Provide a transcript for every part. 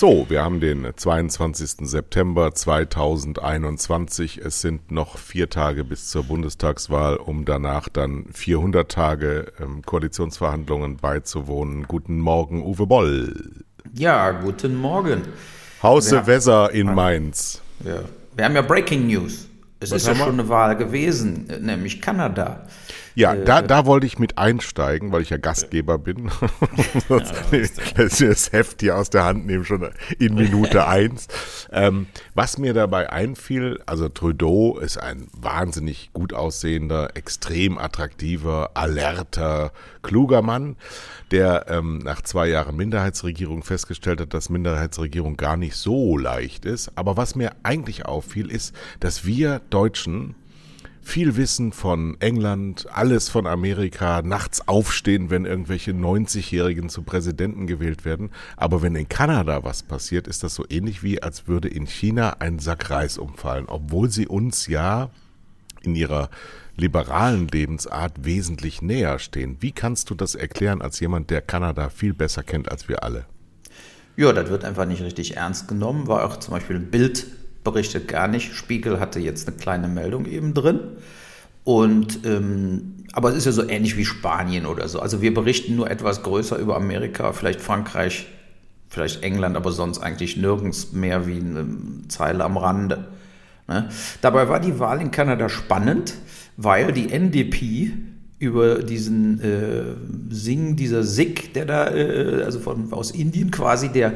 So, wir haben den 22. September 2021. Es sind noch vier Tage bis zur Bundestagswahl, um danach dann 400 Tage ähm, Koalitionsverhandlungen beizuwohnen. Guten Morgen, Uwe Boll. Ja, guten Morgen. Hause Weser in Mainz. Ja. Wir haben ja Breaking News. Es Was ist ja schon eine Wahl gewesen, nämlich Kanada. Ja, da, da wollte ich mit einsteigen, weil ich ja Gastgeber bin. Sonst lässt mir das Heft hier aus der Hand nehmen, schon in Minute eins. Ähm, was mir dabei einfiel, also Trudeau ist ein wahnsinnig gut aussehender, extrem attraktiver, alerter, kluger Mann, der ähm, nach zwei Jahren Minderheitsregierung festgestellt hat, dass Minderheitsregierung gar nicht so leicht ist. Aber was mir eigentlich auffiel, ist, dass wir Deutschen viel Wissen von England, alles von Amerika, nachts aufstehen, wenn irgendwelche 90-Jährigen zu Präsidenten gewählt werden. Aber wenn in Kanada was passiert, ist das so ähnlich wie, als würde in China ein Sack Reis umfallen, obwohl sie uns ja in ihrer liberalen Lebensart wesentlich näher stehen. Wie kannst du das erklären als jemand, der Kanada viel besser kennt als wir alle? Ja, das wird einfach nicht richtig ernst genommen. War auch zum Beispiel ein Bild berichtet gar nicht. Spiegel hatte jetzt eine kleine Meldung eben drin. Und ähm, aber es ist ja so ähnlich wie Spanien oder so. Also wir berichten nur etwas größer über Amerika, vielleicht Frankreich, vielleicht England, aber sonst eigentlich nirgends mehr wie eine Zeile am Rande. Ne? Dabei war die Wahl in Kanada spannend, weil die NDP über diesen äh, Singh, dieser Sikh, der da, äh, also von, aus Indien quasi, der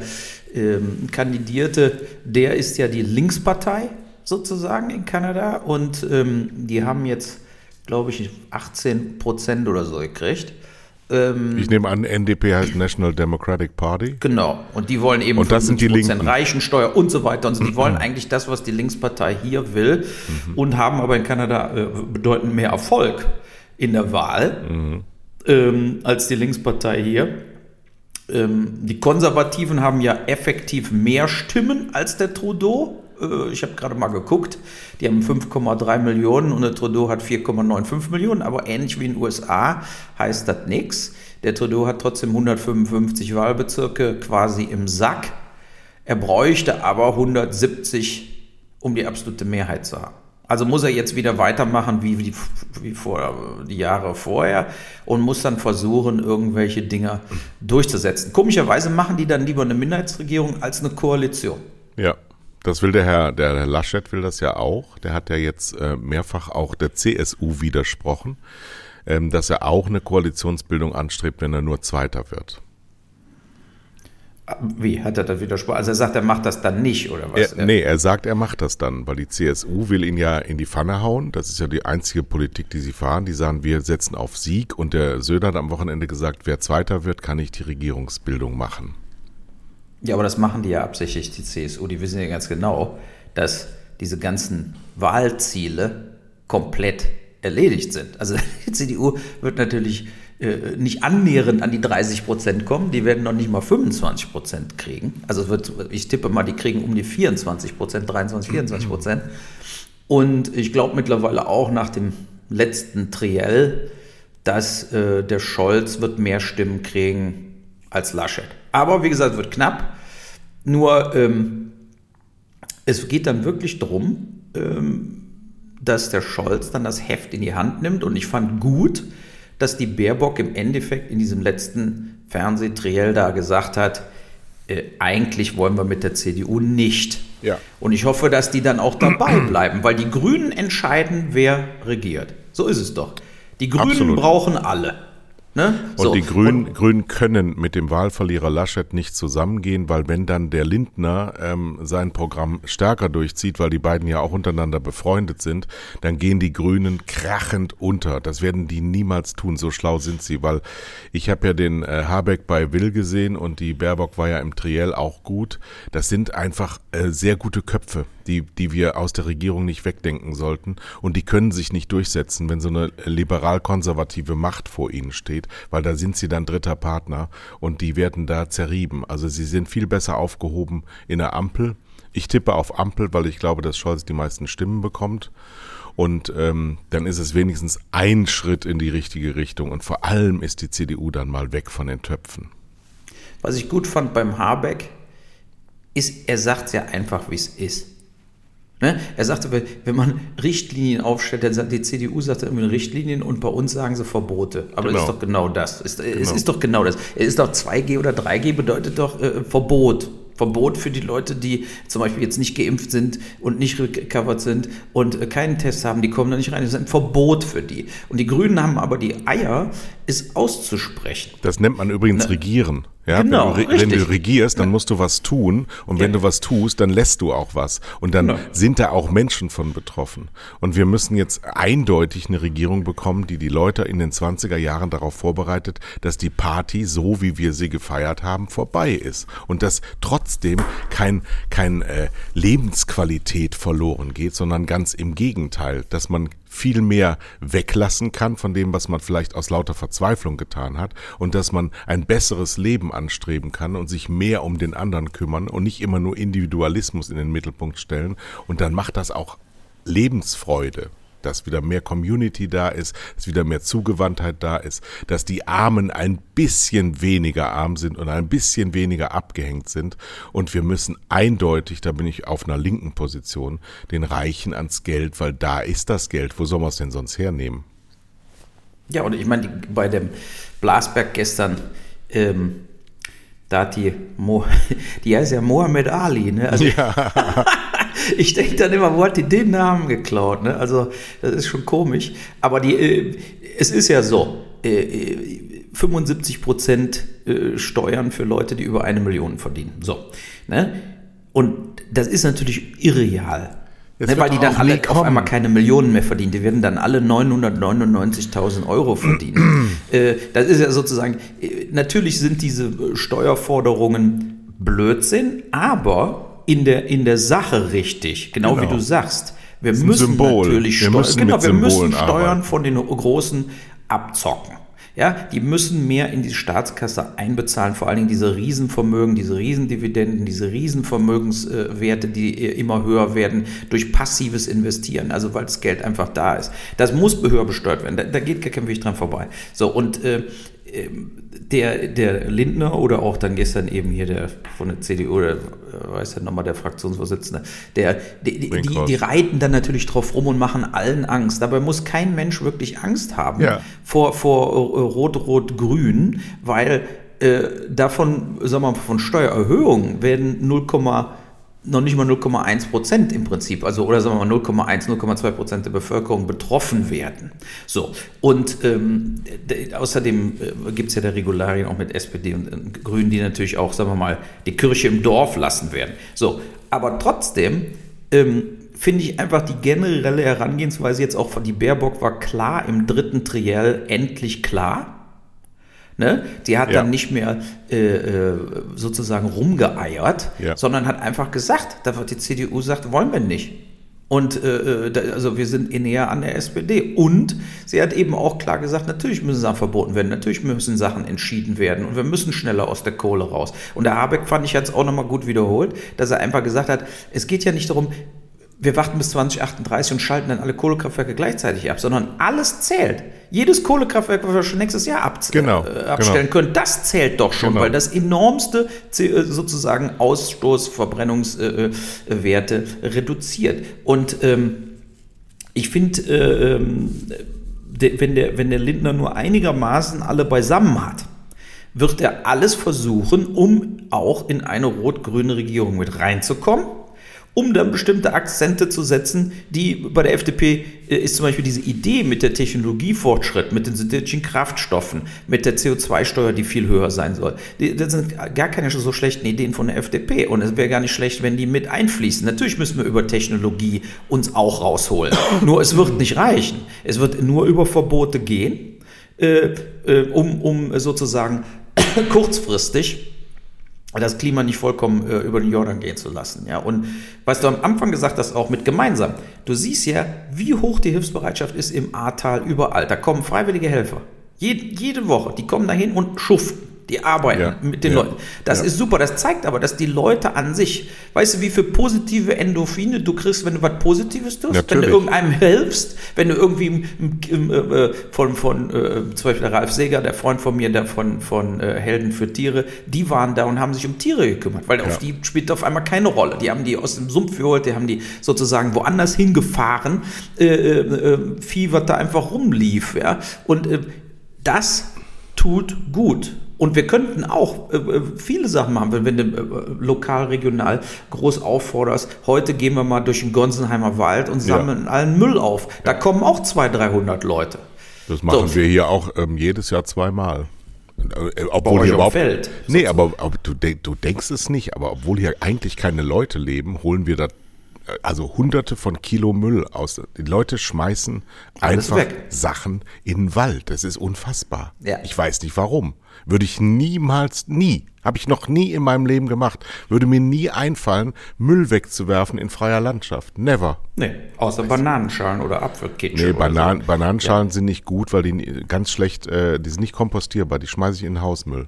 ähm, kandidierte, der ist ja die Linkspartei sozusagen in Kanada und ähm, die haben jetzt, glaube ich, 18 Prozent oder so gekriegt. Ähm, Ich nehme an, NDP heißt National Democratic Party. Genau. Und die wollen eben Und das sind die 50% Linken. Reichensteuer und so weiter. Und so. die wollen eigentlich das, was die Linkspartei hier will Mhm. und haben aber in Kanada äh, bedeutend mehr Erfolg in der Wahl Mhm. ähm, als die Linkspartei hier. Ähm, die Konservativen haben ja effektiv mehr Stimmen als der Trudeau. Äh, ich habe gerade mal geguckt. Die haben 5,3 Millionen und der Trudeau hat 4,95 Millionen. Aber ähnlich wie in den USA heißt das nichts. Der Trudeau hat trotzdem 155 Wahlbezirke quasi im Sack. Er bräuchte aber 170, um die absolute Mehrheit zu haben. Also muss er jetzt wieder weitermachen wie, wie, wie vor, die Jahre vorher und muss dann versuchen, irgendwelche Dinge durchzusetzen. Komischerweise machen die dann lieber eine Minderheitsregierung als eine Koalition. Ja, das will der Herr, der Herr Laschet will das ja auch. Der hat ja jetzt äh, mehrfach auch der CSU widersprochen, ähm, dass er auch eine Koalitionsbildung anstrebt, wenn er nur Zweiter wird. Wie hat er das widersprochen? Also er sagt, er macht das dann nicht, oder was? Er, nee, er sagt, er macht das dann, weil die CSU will ihn ja in die Pfanne hauen. Das ist ja die einzige Politik, die sie fahren. Die sagen, wir setzen auf Sieg. Und der Söder hat am Wochenende gesagt, wer Zweiter wird, kann nicht die Regierungsbildung machen. Ja, aber das machen die ja absichtlich, die CSU. Die wissen ja ganz genau, dass diese ganzen Wahlziele komplett erledigt sind. Also die CDU wird natürlich äh, nicht annähernd an die 30 Prozent kommen. Die werden noch nicht mal 25 Prozent kriegen. Also wird, ich tippe mal, die kriegen um die 24 Prozent, 23, 24 Prozent. Und ich glaube mittlerweile auch nach dem letzten Triell, dass äh, der Scholz wird mehr Stimmen kriegen als Laschet. Aber wie gesagt, wird knapp. Nur ähm, es geht dann wirklich darum, ähm, dass der Scholz dann das Heft in die Hand nimmt. Und ich fand gut, dass die Baerbock im Endeffekt in diesem letzten Fernsehtriell da gesagt hat, äh, eigentlich wollen wir mit der CDU nicht. Ja. Und ich hoffe, dass die dann auch dabei bleiben, weil die Grünen entscheiden, wer regiert. So ist es doch. Die Grünen Absolut. brauchen alle. Ne? Und So. die Grünen, Grünen können mit dem Wahlverlierer Laschet nicht zusammengehen, weil wenn dann der Lindner ähm, sein Programm stärker durchzieht, weil die beiden ja auch untereinander befreundet sind, dann gehen die Grünen krachend unter. Das werden die niemals tun, so schlau sind sie, weil ich habe ja den äh, Habeck bei Will gesehen und die Baerbock war ja im Triell auch gut. Das sind einfach äh, sehr gute Köpfe, die, die wir aus der Regierung nicht wegdenken sollten und die können sich nicht durchsetzen, wenn so eine liberal-konservative Macht vor ihnen steht. Aussieht, weil da sind sie dann dritter Partner und die werden da zerrieben. Also sie sind viel besser aufgehoben in der Ampel. Ich tippe auf Ampel, weil ich glaube, dass Scholz die meisten Stimmen bekommt. Und ähm, dann ist es wenigstens ein Schritt in die richtige Richtung. Und vor allem ist die CDU dann mal weg von den Töpfen. Was ich gut fand beim Habeck, ist, er sagt ja einfach, wie es ist. Ne? Er sagte, wenn man Richtlinien aufstellt, dann sagt die CDU sagt irgendwie Richtlinien und bei uns sagen sie Verbote. Aber genau. es ist doch genau das. Es, genau. es ist doch genau das. Es ist doch 2G oder 3G bedeutet doch äh, Verbot. Verbot für die Leute, die zum Beispiel jetzt nicht geimpft sind und nicht recovered sind und äh, keinen Test haben, die kommen da nicht rein. Das ist ein Verbot für die. Und die Grünen haben aber die Eier, es auszusprechen. Das nennt man übrigens Na, Regieren. Ja, genau, wenn, du, wenn du regierst, dann musst du was tun. Und wenn ja. du was tust, dann lässt du auch was. Und dann genau. sind da auch Menschen von betroffen. Und wir müssen jetzt eindeutig eine Regierung bekommen, die die Leute in den 20er Jahren darauf vorbereitet, dass die Party, so wie wir sie gefeiert haben, vorbei ist. Und dass trotzdem kein, kein äh, Lebensqualität verloren geht, sondern ganz im Gegenteil, dass man viel mehr weglassen kann von dem, was man vielleicht aus lauter Verzweiflung getan hat und dass man ein besseres Leben anstreben kann und sich mehr um den anderen kümmern und nicht immer nur Individualismus in den Mittelpunkt stellen. Und dann macht das auch Lebensfreude dass wieder mehr Community da ist, dass wieder mehr Zugewandtheit da ist, dass die Armen ein bisschen weniger arm sind und ein bisschen weniger abgehängt sind. Und wir müssen eindeutig, da bin ich auf einer linken Position, den Reichen ans Geld, weil da ist das Geld. Wo soll man es denn sonst hernehmen? Ja, und ich meine, bei dem Blasberg gestern, ähm, da hat die, Mo, die heißt ja Mohammed Ali, ne? Also, ja. ich denke dann immer, wo hat die den Namen geklaut? Ne? Also, das ist schon komisch. Aber die, äh, es ist ja so, äh, 75 Prozent äh, Steuern für Leute, die über eine Million verdienen. So. Ne? Und das ist natürlich irreal. Ne, weil die dann alle auf einmal keine Millionen mehr verdienen. Die werden dann alle 999.000 Euro verdienen. äh, das ist ja sozusagen, äh, natürlich sind diese Steuerforderungen Blödsinn, aber in der, in der Sache richtig, genau, genau. wie du sagst. Wir müssen Symbol. natürlich wir müssen genau, wir müssen Steuern arbeiten. von den Großen abzocken. Ja, die müssen mehr in die Staatskasse einbezahlen, vor allen Dingen diese Riesenvermögen, diese Riesendividenden, diese Riesenvermögenswerte, die immer höher werden durch passives Investieren, also weil das Geld einfach da ist. Das muss behörbesteuert werden, da, da geht gar kein Weg dran vorbei. So, und äh, der, der Lindner oder auch dann gestern eben hier der von der CDU, der weiß ja nochmal der Fraktionsvorsitzende, der, die, die, die, die, reiten dann natürlich drauf rum und machen allen Angst. Dabei muss kein Mensch wirklich Angst haben ja. vor, vor äh, Rot-Rot-Grün, weil äh, davon, sagen wir mal, von Steuererhöhungen werden 0, noch nicht mal 0,1 Prozent im Prinzip, also oder sagen wir mal 0,1, 0,2 Prozent der Bevölkerung betroffen werden. So, und ähm, außerdem äh, gibt es ja der Regularien auch mit SPD und, und Grünen, die natürlich auch, sagen wir mal, die Kirche im Dorf lassen werden. So, aber trotzdem ähm, finde ich einfach die generelle Herangehensweise jetzt auch von die Baerbock war klar im dritten Triell endlich klar Ne? Die hat ja. dann nicht mehr äh, äh, sozusagen rumgeeiert, ja. sondern hat einfach gesagt, da wird die CDU sagt, wollen wir nicht. Und äh, äh also wir sind näher an der SPD. Und sie hat eben auch klar gesagt, natürlich müssen Sachen verboten werden, natürlich müssen Sachen entschieden werden und wir müssen schneller aus der Kohle raus. Und der Habeck fand ich jetzt auch nochmal gut wiederholt, dass er einfach gesagt hat, es geht ja nicht darum, wir warten bis 2038 und schalten dann alle Kohlekraftwerke gleichzeitig ab, sondern alles zählt. Jedes Kohlekraftwerk, was wir schon nächstes Jahr ab, genau, äh, abstellen genau. können, das zählt doch schon, genau. weil das enormste äh, sozusagen Ausstoß, Verbrennungswerte äh, reduziert. Und ähm, ich finde, äh, ähm, wenn, der, wenn der Lindner nur einigermaßen alle beisammen hat, wird er alles versuchen, um auch in eine rot-grüne Regierung mit reinzukommen um dann bestimmte Akzente zu setzen, die bei der FDP äh, ist zum Beispiel diese Idee mit der Technologiefortschritt, mit den synthetischen Kraftstoffen, mit der CO2-Steuer, die viel höher sein soll. das sind gar keine so schlechten Ideen von der FDP und es wäre gar nicht schlecht, wenn die mit einfließen. Natürlich müssen wir über Technologie uns auch rausholen. nur es wird nicht reichen. Es wird nur über Verbote gehen, äh, äh, um, um sozusagen kurzfristig das Klima nicht vollkommen äh, über den Jordan gehen zu lassen. Ja? Und was du am Anfang gesagt hast, auch mit gemeinsam, du siehst ja, wie hoch die Hilfsbereitschaft ist im Ahrtal überall. Da kommen freiwillige Helfer. Jede, jede Woche. Die kommen dahin und schuften. Die arbeiten Ja, mit den ja, Leuten. Das ja. ist super. Das zeigt aber, dass die Leute an sich, weißt du, wie viel positive Endorphine du kriegst, wenn du was Positives tust? Wenn du Natürlich. irgendeinem hilfst, wenn du irgendwie im, im, im, äh, von, von äh, zum Beispiel Ralf Seger, der Freund von mir, der von, von äh, Helden für Tiere, die waren da und haben sich um Tiere gekümmert, weil auf die spielt auf einmal keine Rolle. Die haben die aus dem Sumpf geholt, die haben die sozusagen woanders hingefahren, äh, äh, äh, Vieh, was da einfach rumlief. Ja? Und äh, das tut gut. Und wir könnten auch äh, äh, viele Sachen machen, wenn, wenn du äh, lokal, regional groß aufforderst. Heute gehen wir mal durch den Gonsenheimer Wald und Ja. sammeln allen Müll auf. Da kommen auch 200, 300 Leute. Das machen So. wir hier auch ähm, jedes Jahr zweimal. Obwohl hier überhaupt. Feld, nee, aber, aber du, du denkst es nicht, aber obwohl hier eigentlich keine Leute leben, holen wir da also hunderte von Kilo Müll aus. Die Leute schmeißen Alles einfach weg. Sachen in den Wald. Das ist unfassbar. Ja. Ich weiß nicht warum. Würde ich niemals, nie, habe ich noch nie in meinem Leben gemacht, würde mir nie einfallen, Müll wegzuwerfen in freier Landschaft. Never. Nee, außer Bananenschalen oder Apfelkitsch. Nee, Banan so. Bananenschalen sind nicht gut, weil die ganz schlecht, äh, die sind nicht kompostierbar, die schmeiße ich in den Hausmüll.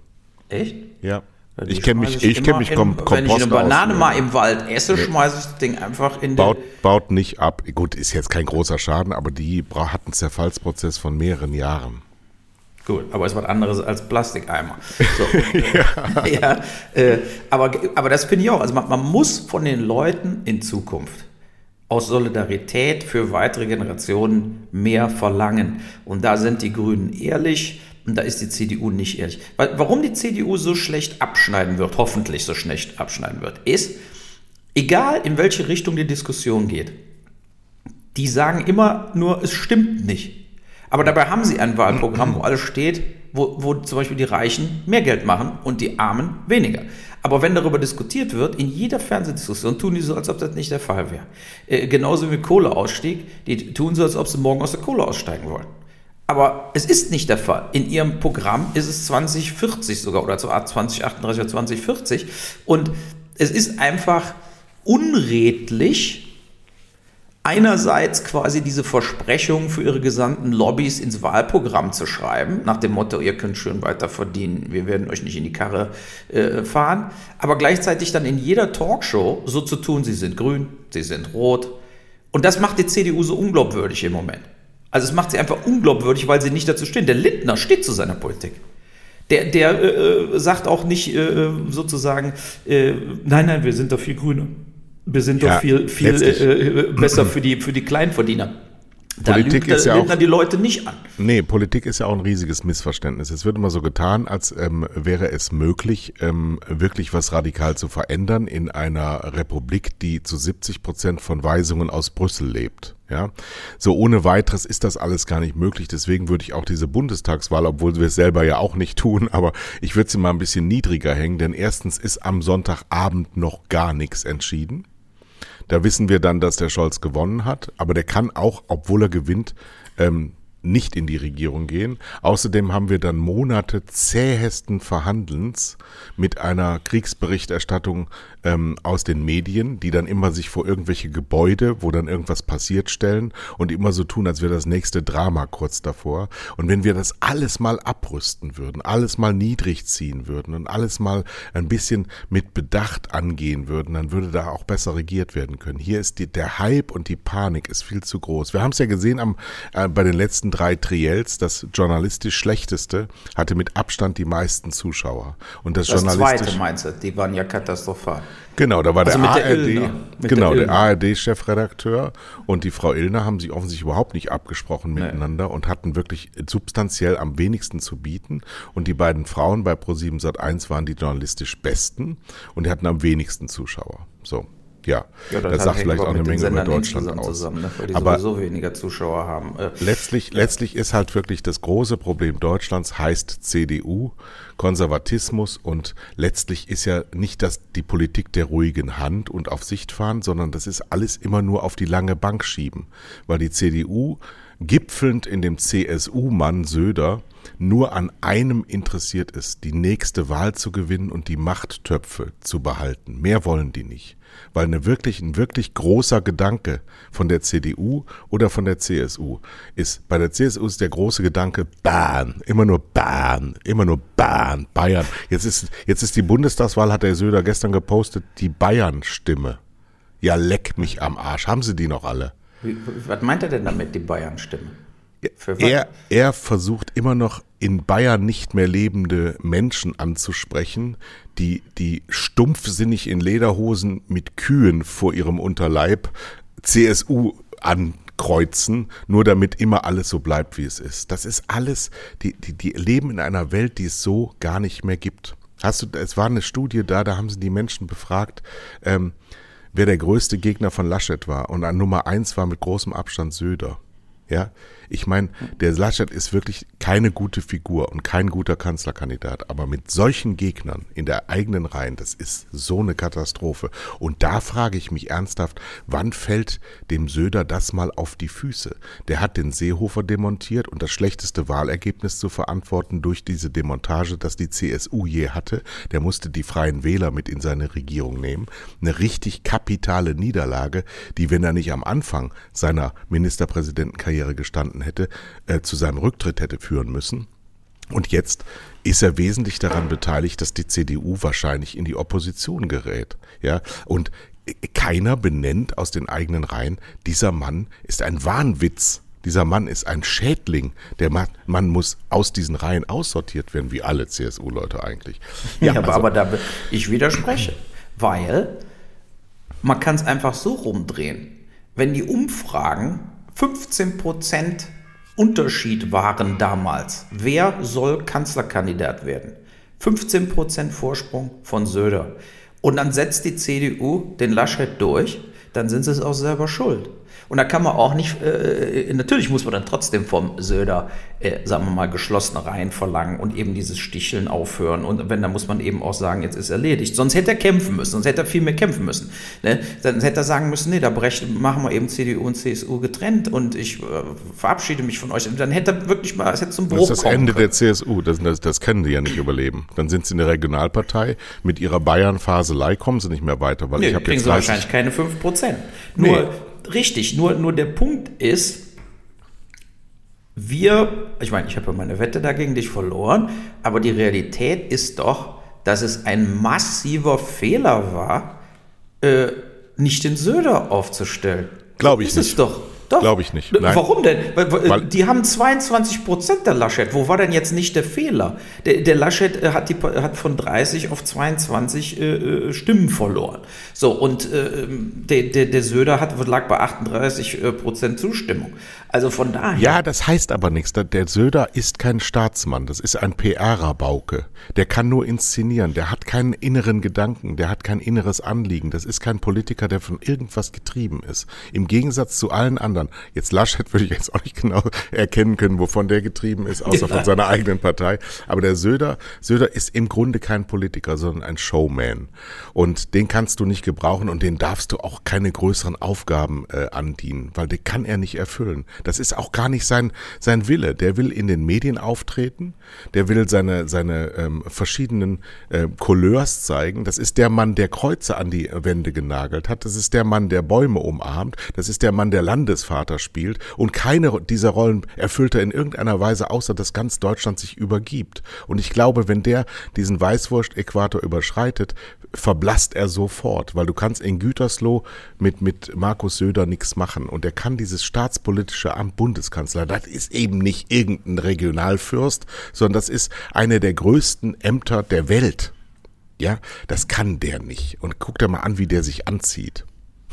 Echt? Ja. Die Ich kenne mich, ich kenne mich im- kom Wenn ich eine Kompost Banane aus. mal im Wald esse, schmeiße ich das Ding einfach in den. Baut, baut nicht ab. Gut, ist jetzt kein großer Schaden, aber die hat einen Zerfallsprozess von mehreren Jahren. Gut, aber ist was anderes als Plastikeimer. So. ja. äh, aber, aber das finde ich auch. Also man, man muss von den Leuten in Zukunft aus Solidarität für weitere Generationen mehr verlangen. Und da sind die Grünen ehrlich und da ist die CDU nicht ehrlich. Warum die CDU so schlecht abschneiden wird, hoffentlich so schlecht abschneiden wird, ist, egal in welche Richtung die Diskussion geht, die sagen immer nur, es stimmt nicht. Aber dabei haben sie ein Wahlprogramm, wo alles steht, wo, wo zum Beispiel die Reichen mehr Geld machen und die Armen weniger. Aber wenn darüber diskutiert wird, in jeder Fernsehdiskussion tun die so, als ob das nicht der Fall wäre. Äh, genauso wie Kohleausstieg, die tun so, als ob sie morgen aus der Kohle aussteigen wollen. Aber es ist nicht der Fall. In ihrem Programm ist es 2040 sogar oder so Art 2038 oder 2040. Und es ist einfach unredlich, einerseits quasi diese Versprechung für ihre gesamten Lobbys ins Wahlprogramm zu schreiben, nach dem Motto, ihr könnt schön weiter verdienen, wir werden euch nicht in die Karre äh, fahren, aber gleichzeitig dann in jeder Talkshow so zu tun, sie sind grün, sie sind rot. Und das macht die CDU so unglaubwürdig im Moment. Also es macht sie einfach unglaubwürdig, weil sie nicht dazu stehen. Der Lindner steht zu seiner Politik. Der, der äh, sagt auch nicht äh, sozusagen, äh, nein, nein, wir sind doch viel grüner. Wir sind Ja, doch viel, viel äh, äh, besser für die, für die Kleinverdiener. Da Politik lügt ist ja auch- Lindner die Leute nicht an. Nee, Politik ist ja auch ein riesiges Missverständnis. Es wird immer so getan, als ähm, wäre es möglich, ähm, wirklich was radikal zu verändern in einer Republik, die zu 70 Prozent von Weisungen aus Brüssel lebt. Ja, so ohne weiteres ist das alles gar nicht möglich. Deswegen würde ich auch diese Bundestagswahl, obwohl wir es selber ja auch nicht tun, aber ich würde sie mal ein bisschen niedriger hängen, denn erstens ist am Sonntagabend noch gar nichts entschieden. Da wissen wir dann, dass der Scholz gewonnen hat, aber der kann auch, obwohl er gewinnt, ähm, nicht in die Regierung gehen. Außerdem haben wir dann Monate zähesten Verhandelns mit einer Kriegsberichterstattung ähm, aus den Medien, die dann immer sich vor irgendwelche Gebäude, wo dann irgendwas passiert, stellen und immer so tun, als wäre das nächste Drama kurz davor. Und wenn wir das alles mal abrüsten würden, alles mal niedrig ziehen würden und alles mal ein bisschen mit Bedacht angehen würden, dann würde da auch besser regiert werden können. Hier ist die, der Hype und die Panik ist viel zu groß. Wir haben es ja gesehen am, äh, bei den letzten drei Triels, das journalistisch schlechteste hatte mit Abstand die meisten Zuschauer. Und das, Das journalistisch zweite meinst du, die waren ja katastrophal. Genau, da war Also der der ARD. Mit genau, der der, ARD-Chefredakteur und die Frau Illner haben sich offensichtlich überhaupt nicht abgesprochen miteinander und hatten wirklich substanziell am wenigsten zu bieten. Und die beiden Frauen bei Pro7 Sat1 waren die journalistisch besten und die hatten am wenigsten Zuschauer. So. Ja, Ja, das, sagt hängt vielleicht auch eine Menge über Deutschland insgesamt aus. Zusammen, ne? Aber sowieso weniger Zuschauer haben. Äh, Letztlich, letztlich ist halt wirklich das große Problem Deutschlands heißt CDU, Konservatismus und letztlich ist ja nicht das die Politik der ruhigen Hand und auf Sicht fahren, sondern das ist alles immer nur auf die lange Bank schieben, weil die CDU gipfelnd in dem CSU-Mann Söder nur an einem interessiert ist, die nächste Wahl zu gewinnen und die Machttöpfe zu behalten. Mehr wollen die nicht. Weil eine wirklich, ein wirklich großer Gedanke von der CDU oder von der CSU ist, bei der CSU ist der große Gedanke Bahn, immer nur Bahn, immer nur Bahn, Bayern. Jetzt ist, jetzt ist die Bundestagswahl, hat der Söder gestern gepostet, die Bayern-Stimme. Ja, leck mich am Arsch. Haben sie die noch alle? Wie, was meint er denn damit, die Bayern-Stimme? Er, er versucht immer noch in Bayern nicht mehr lebende Menschen anzusprechen, die, die stumpfsinnig in Lederhosen mit Kühen vor ihrem Unterleib CSU ankreuzen, nur damit immer alles so bleibt, wie es ist. Das ist alles, die, die, die leben in einer Welt, die es so gar nicht mehr gibt. Hast du, es war eine Studie da, da haben sie die Menschen befragt, ähm, wer der größte Gegner von Laschet war. Und an Nummer eins war mit großem Abstand Söder. Ja, ich meine, der Laschet ist wirklich keine gute Figur und kein guter Kanzlerkandidat, aber mit solchen Gegnern in der eigenen Reihen, das ist so eine Katastrophe. Und da frage ich mich ernsthaft, wann fällt dem Söder das mal auf die Füße? Der hat den Seehofer demontiert und das schlechteste Wahlergebnis zu verantworten durch diese Demontage, das die CSU je hatte. Der musste die Freien Wähler mit in seine Regierung nehmen. Eine richtig kapitale Niederlage, die, wenn er nicht am Anfang seiner Ministerpräsidentenkarriere gestanden gestanden hätte, äh, zu seinem Rücktritt hätte führen müssen. Und jetzt ist er wesentlich daran beteiligt, dass die CDU wahrscheinlich in die Opposition gerät. Ja, und keiner benennt aus den eigenen Reihen, dieser Mann ist ein Wahnwitz. Dieser Mann ist ein Schädling. Der Mann, Mann muss aus diesen Reihen aussortiert werden, wie alle CSU-Leute eigentlich. Ja, ja aber, also, aber da, ich widerspreche, weil man kann es einfach so rumdrehen. Wenn die Umfragen 15 Prozent Unterschied waren damals. Wer soll Kanzlerkandidat werden? 15 Prozent Vorsprung von Söder. Und dann setzt die CDU den Laschet durch, dann sind sie es auch selber schuld. Und da kann man auch nicht, äh, äh, natürlich muss man dann trotzdem vom Söder, äh, sagen wir mal, geschlossene Reihen verlangen und eben dieses Sticheln aufhören. Und wenn, dann muss man eben auch sagen, jetzt ist erledigt. Sonst hätte er kämpfen müssen, sonst hätte er viel mehr kämpfen müssen. Ne? Dann hätte er sagen müssen, nee, da brechen, machen wir eben CDU und CSU getrennt und ich äh, verabschiede mich von euch. Und dann hätte er wirklich mal, es hätte zum Bruch Das ist das Ende können. der CSU, das, das, das können die ja nicht überleben. Dann sind sie eine Regionalpartei, mit ihrer Bayern-Faselei kommen sie nicht mehr weiter. Weil nee, ich kriegen jetzt sie wahrscheinlich keine 5%. Nur nee richtig, nur, nur der Punkt ist, wir, ich meine, ich habe meine Wette dagegen dich verloren, aber die Realität ist doch, dass es ein massiver Fehler war, äh, nicht den Söder aufzustellen. Glaube ich das nicht. Ist doch. Doch. Glaube ich nicht. Nein. Warum denn? Weil, die haben 22 Prozent der Laschet. Wo war denn jetzt nicht der Fehler? Der, der Laschet äh, hat, die, hat von 30 auf 22 äh, äh, Stimmen verloren. So, und äh, der, der, der Söder hat, lag bei 38 äh, Prozent Zustimmung. Also von daher. Ja, das heißt aber nichts. Der Söder ist kein Staatsmann. Das ist ein PR-Rabauke. Der kann nur inszenieren. Der hat keinen inneren Gedanken. Der hat kein inneres Anliegen. Das ist kein Politiker, der von irgendwas getrieben ist. Im Gegensatz zu allen anderen anderen. Jetzt Laschet würde ich jetzt auch nicht genau erkennen können, wovon der getrieben ist, außer von seiner eigenen Partei. Aber der Söder, Söder ist im Grunde kein Politiker, sondern ein Showman. Und den kannst du nicht gebrauchen und den darfst du auch keine größeren Aufgaben äh, andienen, weil den kann er nicht erfüllen. Das ist auch gar nicht sein, sein Wille. Der will in den Medien auftreten, der will seine, seine ähm, verschiedenen äh, Couleurs zeigen. Das ist der Mann, der Kreuze an die Wände genagelt hat. Das ist der Mann, der Bäume umarmt. Das ist der Mann, der Landes Großvater spielt und keine dieser Rollen erfüllt er in irgendeiner Weise, außer dass ganz Deutschland sich übergibt. Und ich glaube, wenn der diesen Weißwurst-Äquator überschreitet, verblasst er sofort, weil du kannst in Gütersloh mit, mit Markus Söder nichts machen. Und er kann dieses staatspolitische Amt Bundeskanzler, das ist eben nicht irgendein Regionalfürst, sondern das ist eine der größten Ämter der Welt. Ja, das kann der nicht. Und guck dir mal an, wie der sich anzieht.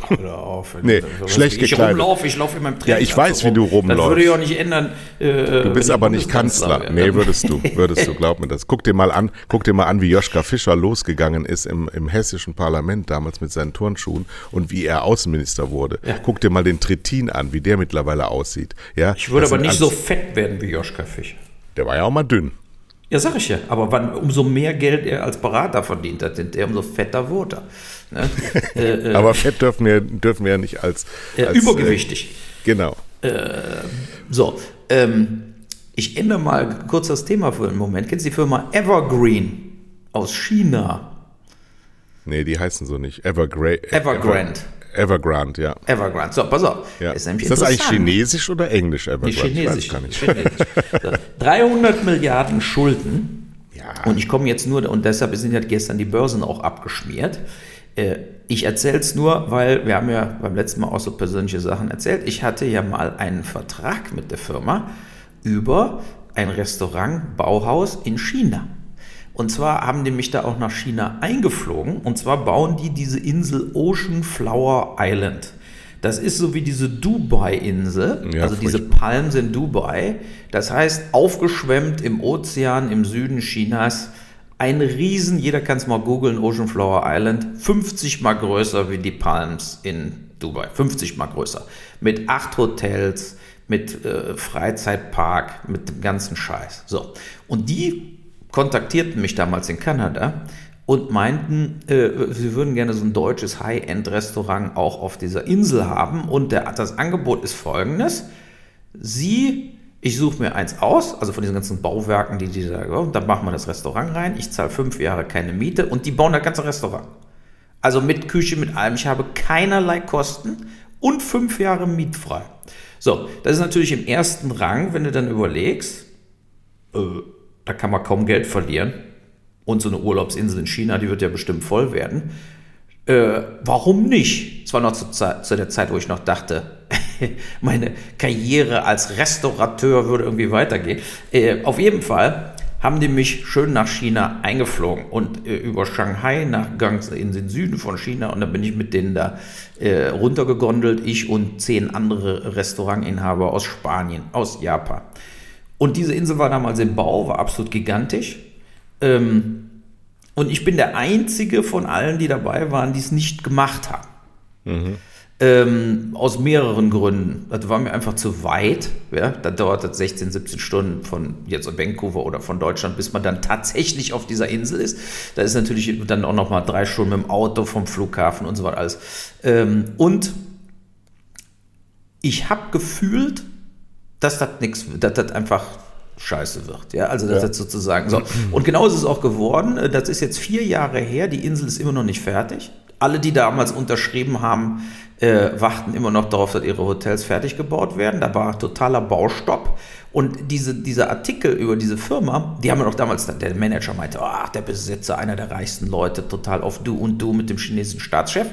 Hör auf. nee, schlecht ich gekleidet. rumlaufe, ich laufe in meinem Training. Ja, ich weiß, wie du rumläufst. Das würde ich auch nicht ändern. Äh, du bist aber nicht Kanzler. Kanzler nee, würdest du, würdest du, glaub mir das. Guck dir mal an, guck dir mal an, wie Joschka Fischer losgegangen ist im, im hessischen Parlament damals mit seinen Turnschuhen und wie er Außenminister wurde. Ja. Guck dir mal den Trittin an, wie der mittlerweile aussieht. Ja, ich würde aber nicht so fett werden wie Joschka Fischer. Der war ja auch mal dünn. Ja, sag ich ja. Aber wann, umso mehr Geld er als Berater verdient hat, umso fetter wurde er. Ne? äh, äh, Aber Fett dürfen wir, dürfen wir ja nicht als, äh, als übergewichtig. genau. Äh, so, ähm, Ich ändere mal kurz das Thema für einen Moment. Kennst du die Firma Evergreen aus China? Nee, die heißen so nicht. Evergrande. Evergrande. Evergrande, ja. Evergrande. So, pass auf. ja. Ist, ist das eigentlich chinesisch oder englisch, Evergrande? Nee, chinesisch. Ich weiß gar nicht. Chinesisch. 300 Milliarden Schulden. Ja. Und ich komme jetzt nur, und deshalb sind ja gestern die Börsen auch abgeschmiert. Äh, ich erzähle es nur, weil wir haben ja beim letzten Mal auch so persönliche Sachen erzählt. Ich hatte ja mal einen Vertrag mit der Firma über ein Restaurant Bauhaus in China. Und zwar haben die mich da auch nach China eingeflogen. Und zwar bauen die diese Insel Ocean Flower Island. Das ist so wie diese Dubai-Insel, ja, also diese Palmen sind Dubai. Das heißt, aufgeschwemmt im Ozean im Süden Chinas. Ein Riesen, jeder kann es mal googeln, Ocean Flower Island, 50 mal größer wie die Palms in Dubai. 50 mal größer. Mit acht Hotels, mit äh, Freizeitpark, mit dem ganzen Scheiß. So. Und die kontaktierten mich damals in Kanada und meinten, äh, sie würden gerne so ein deutsches High-End-Restaurant auch auf dieser Insel haben. Und der, das Angebot ist folgendes. Sie, ich suche mir eins aus, also von diesen ganzen Bauwerken, die die da, und dann machen wir das Restaurant rein. Ich zahle fünf Jahre keine Miete und die bauen das ganze Restaurant. Also mit Küche, mit allem. Ich habe keinerlei Kosten und fünf Jahre mietfrei. So, das ist natürlich im ersten Rang, wenn du dann überlegst, äh, da kann man kaum Geld verlieren. Und so eine Urlaubsinsel in China, die wird ja bestimmt voll werden. Äh, warum nicht? Es war noch zu, zu, der Zeit, wo ich noch dachte, meine Karriere als Restaurateur würde irgendwie weitergehen. Äh, auf jeden Fall haben die mich schön nach China eingeflogen und äh, über Shanghai nach ganz in den Süden von China und dann bin ich mit denen da äh, runtergegondelt, ich und zehn andere Restaurantinhaber aus Spanien, aus Japan. Und diese Insel war damals im Bau, war absolut gigantisch. Ähm, und ich bin der einzige von allen, die dabei waren, die es nicht gemacht haben. Mhm. Ähm, aus mehreren Gründen. Das war mir einfach zu weit. Ja? Da dauert das 16, 17 Stunden von jetzt Vancouver oder von Deutschland, bis man dann tatsächlich auf dieser Insel ist. Da ist natürlich dann auch noch mal drei Stunden mit dem Auto vom Flughafen und so weiter alles. Ähm, und ich habe gefühlt, dass das nichts, dass das einfach scheiße wird. Ja, also das ja. ist sozusagen so. Und genau ist es auch geworden. Das ist jetzt vier Jahre her. Die Insel ist immer noch nicht fertig. Alle, die damals unterschrieben haben, äh, warten immer noch darauf, dass ihre Hotels fertig gebaut werden. Da war totaler Baustopp. Und diese, dieser Artikel über diese Firma, die haben ja noch damals, der Manager meinte, ach, der Besitzer, einer der reichsten Leute, total auf Du und Du mit dem chinesischen Staatschef.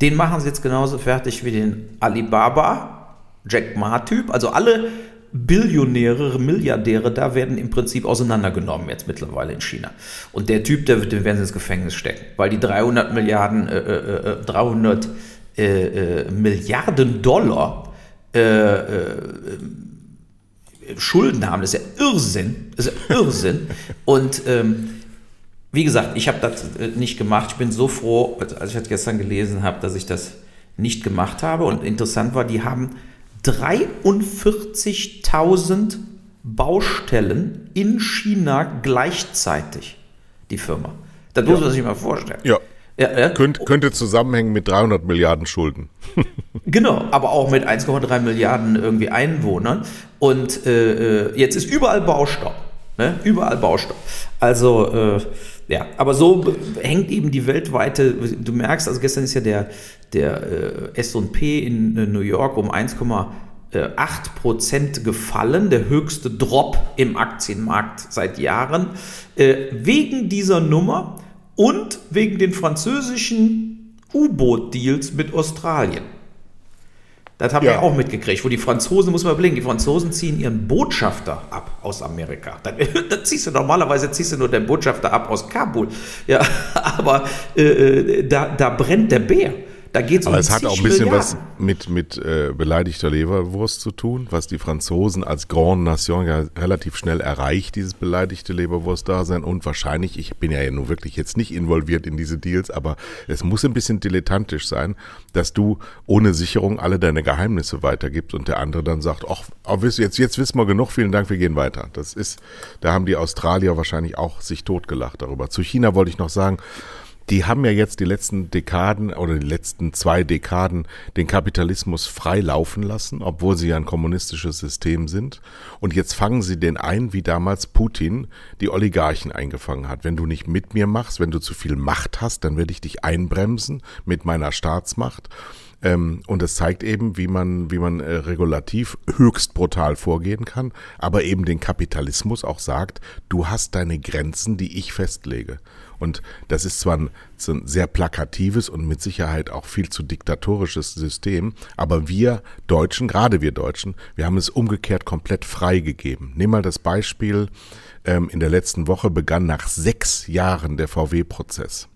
Den machen sie jetzt genauso fertig wie den Alibaba, Jack Ma-Typ. Also alle Billionäre, Milliardäre da werden im Prinzip auseinandergenommen jetzt mittlerweile in China. Und der Typ, der, den werden sie ins Gefängnis stecken, weil die 300 Milliarden, äh, äh, 300 äh, äh, äh, Milliarden Dollar äh, Schulden haben. Das ist ja Irrsinn. Das ist ja Irrsinn. Und ähm, wie gesagt, ich habe das nicht gemacht. Ich bin so froh, als ich das gestern gelesen habe, dass ich das nicht gemacht habe. Und interessant war, die haben 43.000 Baustellen in China gleichzeitig, die Firma. Das muss man sich mal vorstellen. Ja. Ja, ja. Könnt, könnte zusammenhängen mit 300 Milliarden Schulden. genau, aber auch mit 1,3 Milliarden irgendwie Einwohnern. Und äh, äh, jetzt ist überall Baustopp. Ne? Überall Baustopp. Also, äh, ja, aber so hängt eben die weltweite, du merkst, also gestern ist ja der, der äh, SP in äh, New York um 1,8% gefallen, der höchste Drop im Aktienmarkt seit Jahren, äh, wegen dieser Nummer und wegen den französischen U-Boot-Deals mit Australien. Das haben ja. wir auch mitgekriegt, wo die Franzosen, muss man überlegen, die Franzosen ziehen ihren Botschafter ab aus Amerika. Da, da ziehst du normalerweise ziehst du nur den Botschafter ab aus Kabul. Ja, aber äh, äh da, da brennt der Bär. Da geht's Aber um es hat auch ein bisschen Milliarden. was mit, mit äh, beleidigter Leberwurst zu tun, was die Franzosen als Grande Nation ja relativ schnell erreicht, dieses beleidigte Leberwurst-Dasein. Und wahrscheinlich, ich bin ja nun wirklich jetzt nicht involviert in diese Deals, aber es muss ein bisschen dilettantisch sein, dass du ohne Sicherung alle deine Geheimnisse weitergibst und der andere dann sagt, ach, jetzt, jetzt wissen wir genug, vielen Dank, wir gehen weiter. Das ist, da haben die Australier wahrscheinlich auch sich totgelacht darüber. Zu China wollte ich noch sagen, die haben ja jetzt die letzten Dekaden oder die letzten zwei Dekaden den Kapitalismus frei laufen lassen, obwohl sie ja ein kommunistisches System sind. Und jetzt fangen sie den ein, wie damals Putin die Oligarchen eingefangen hat. Wenn du nicht mit mir machst, wenn du zu viel Macht hast, dann werde ich dich einbremsen mit meiner Staatsmacht. Ähm, und es zeigt eben, wie man, wie man äh, regulativ höchst brutal vorgehen kann, aber eben den Kapitalismus auch sagt, du hast deine Grenzen, die ich festlege. Und das ist zwar ein, ein, sehr plakatives und mit Sicherheit auch viel zu diktatorisches System, aber wir Deutschen, gerade wir Deutschen, wir haben es umgekehrt komplett freigegeben. Nimm mal das Beispiel, ähm, in der letzten Woche begann nach sechs Jahren der VW-Prozess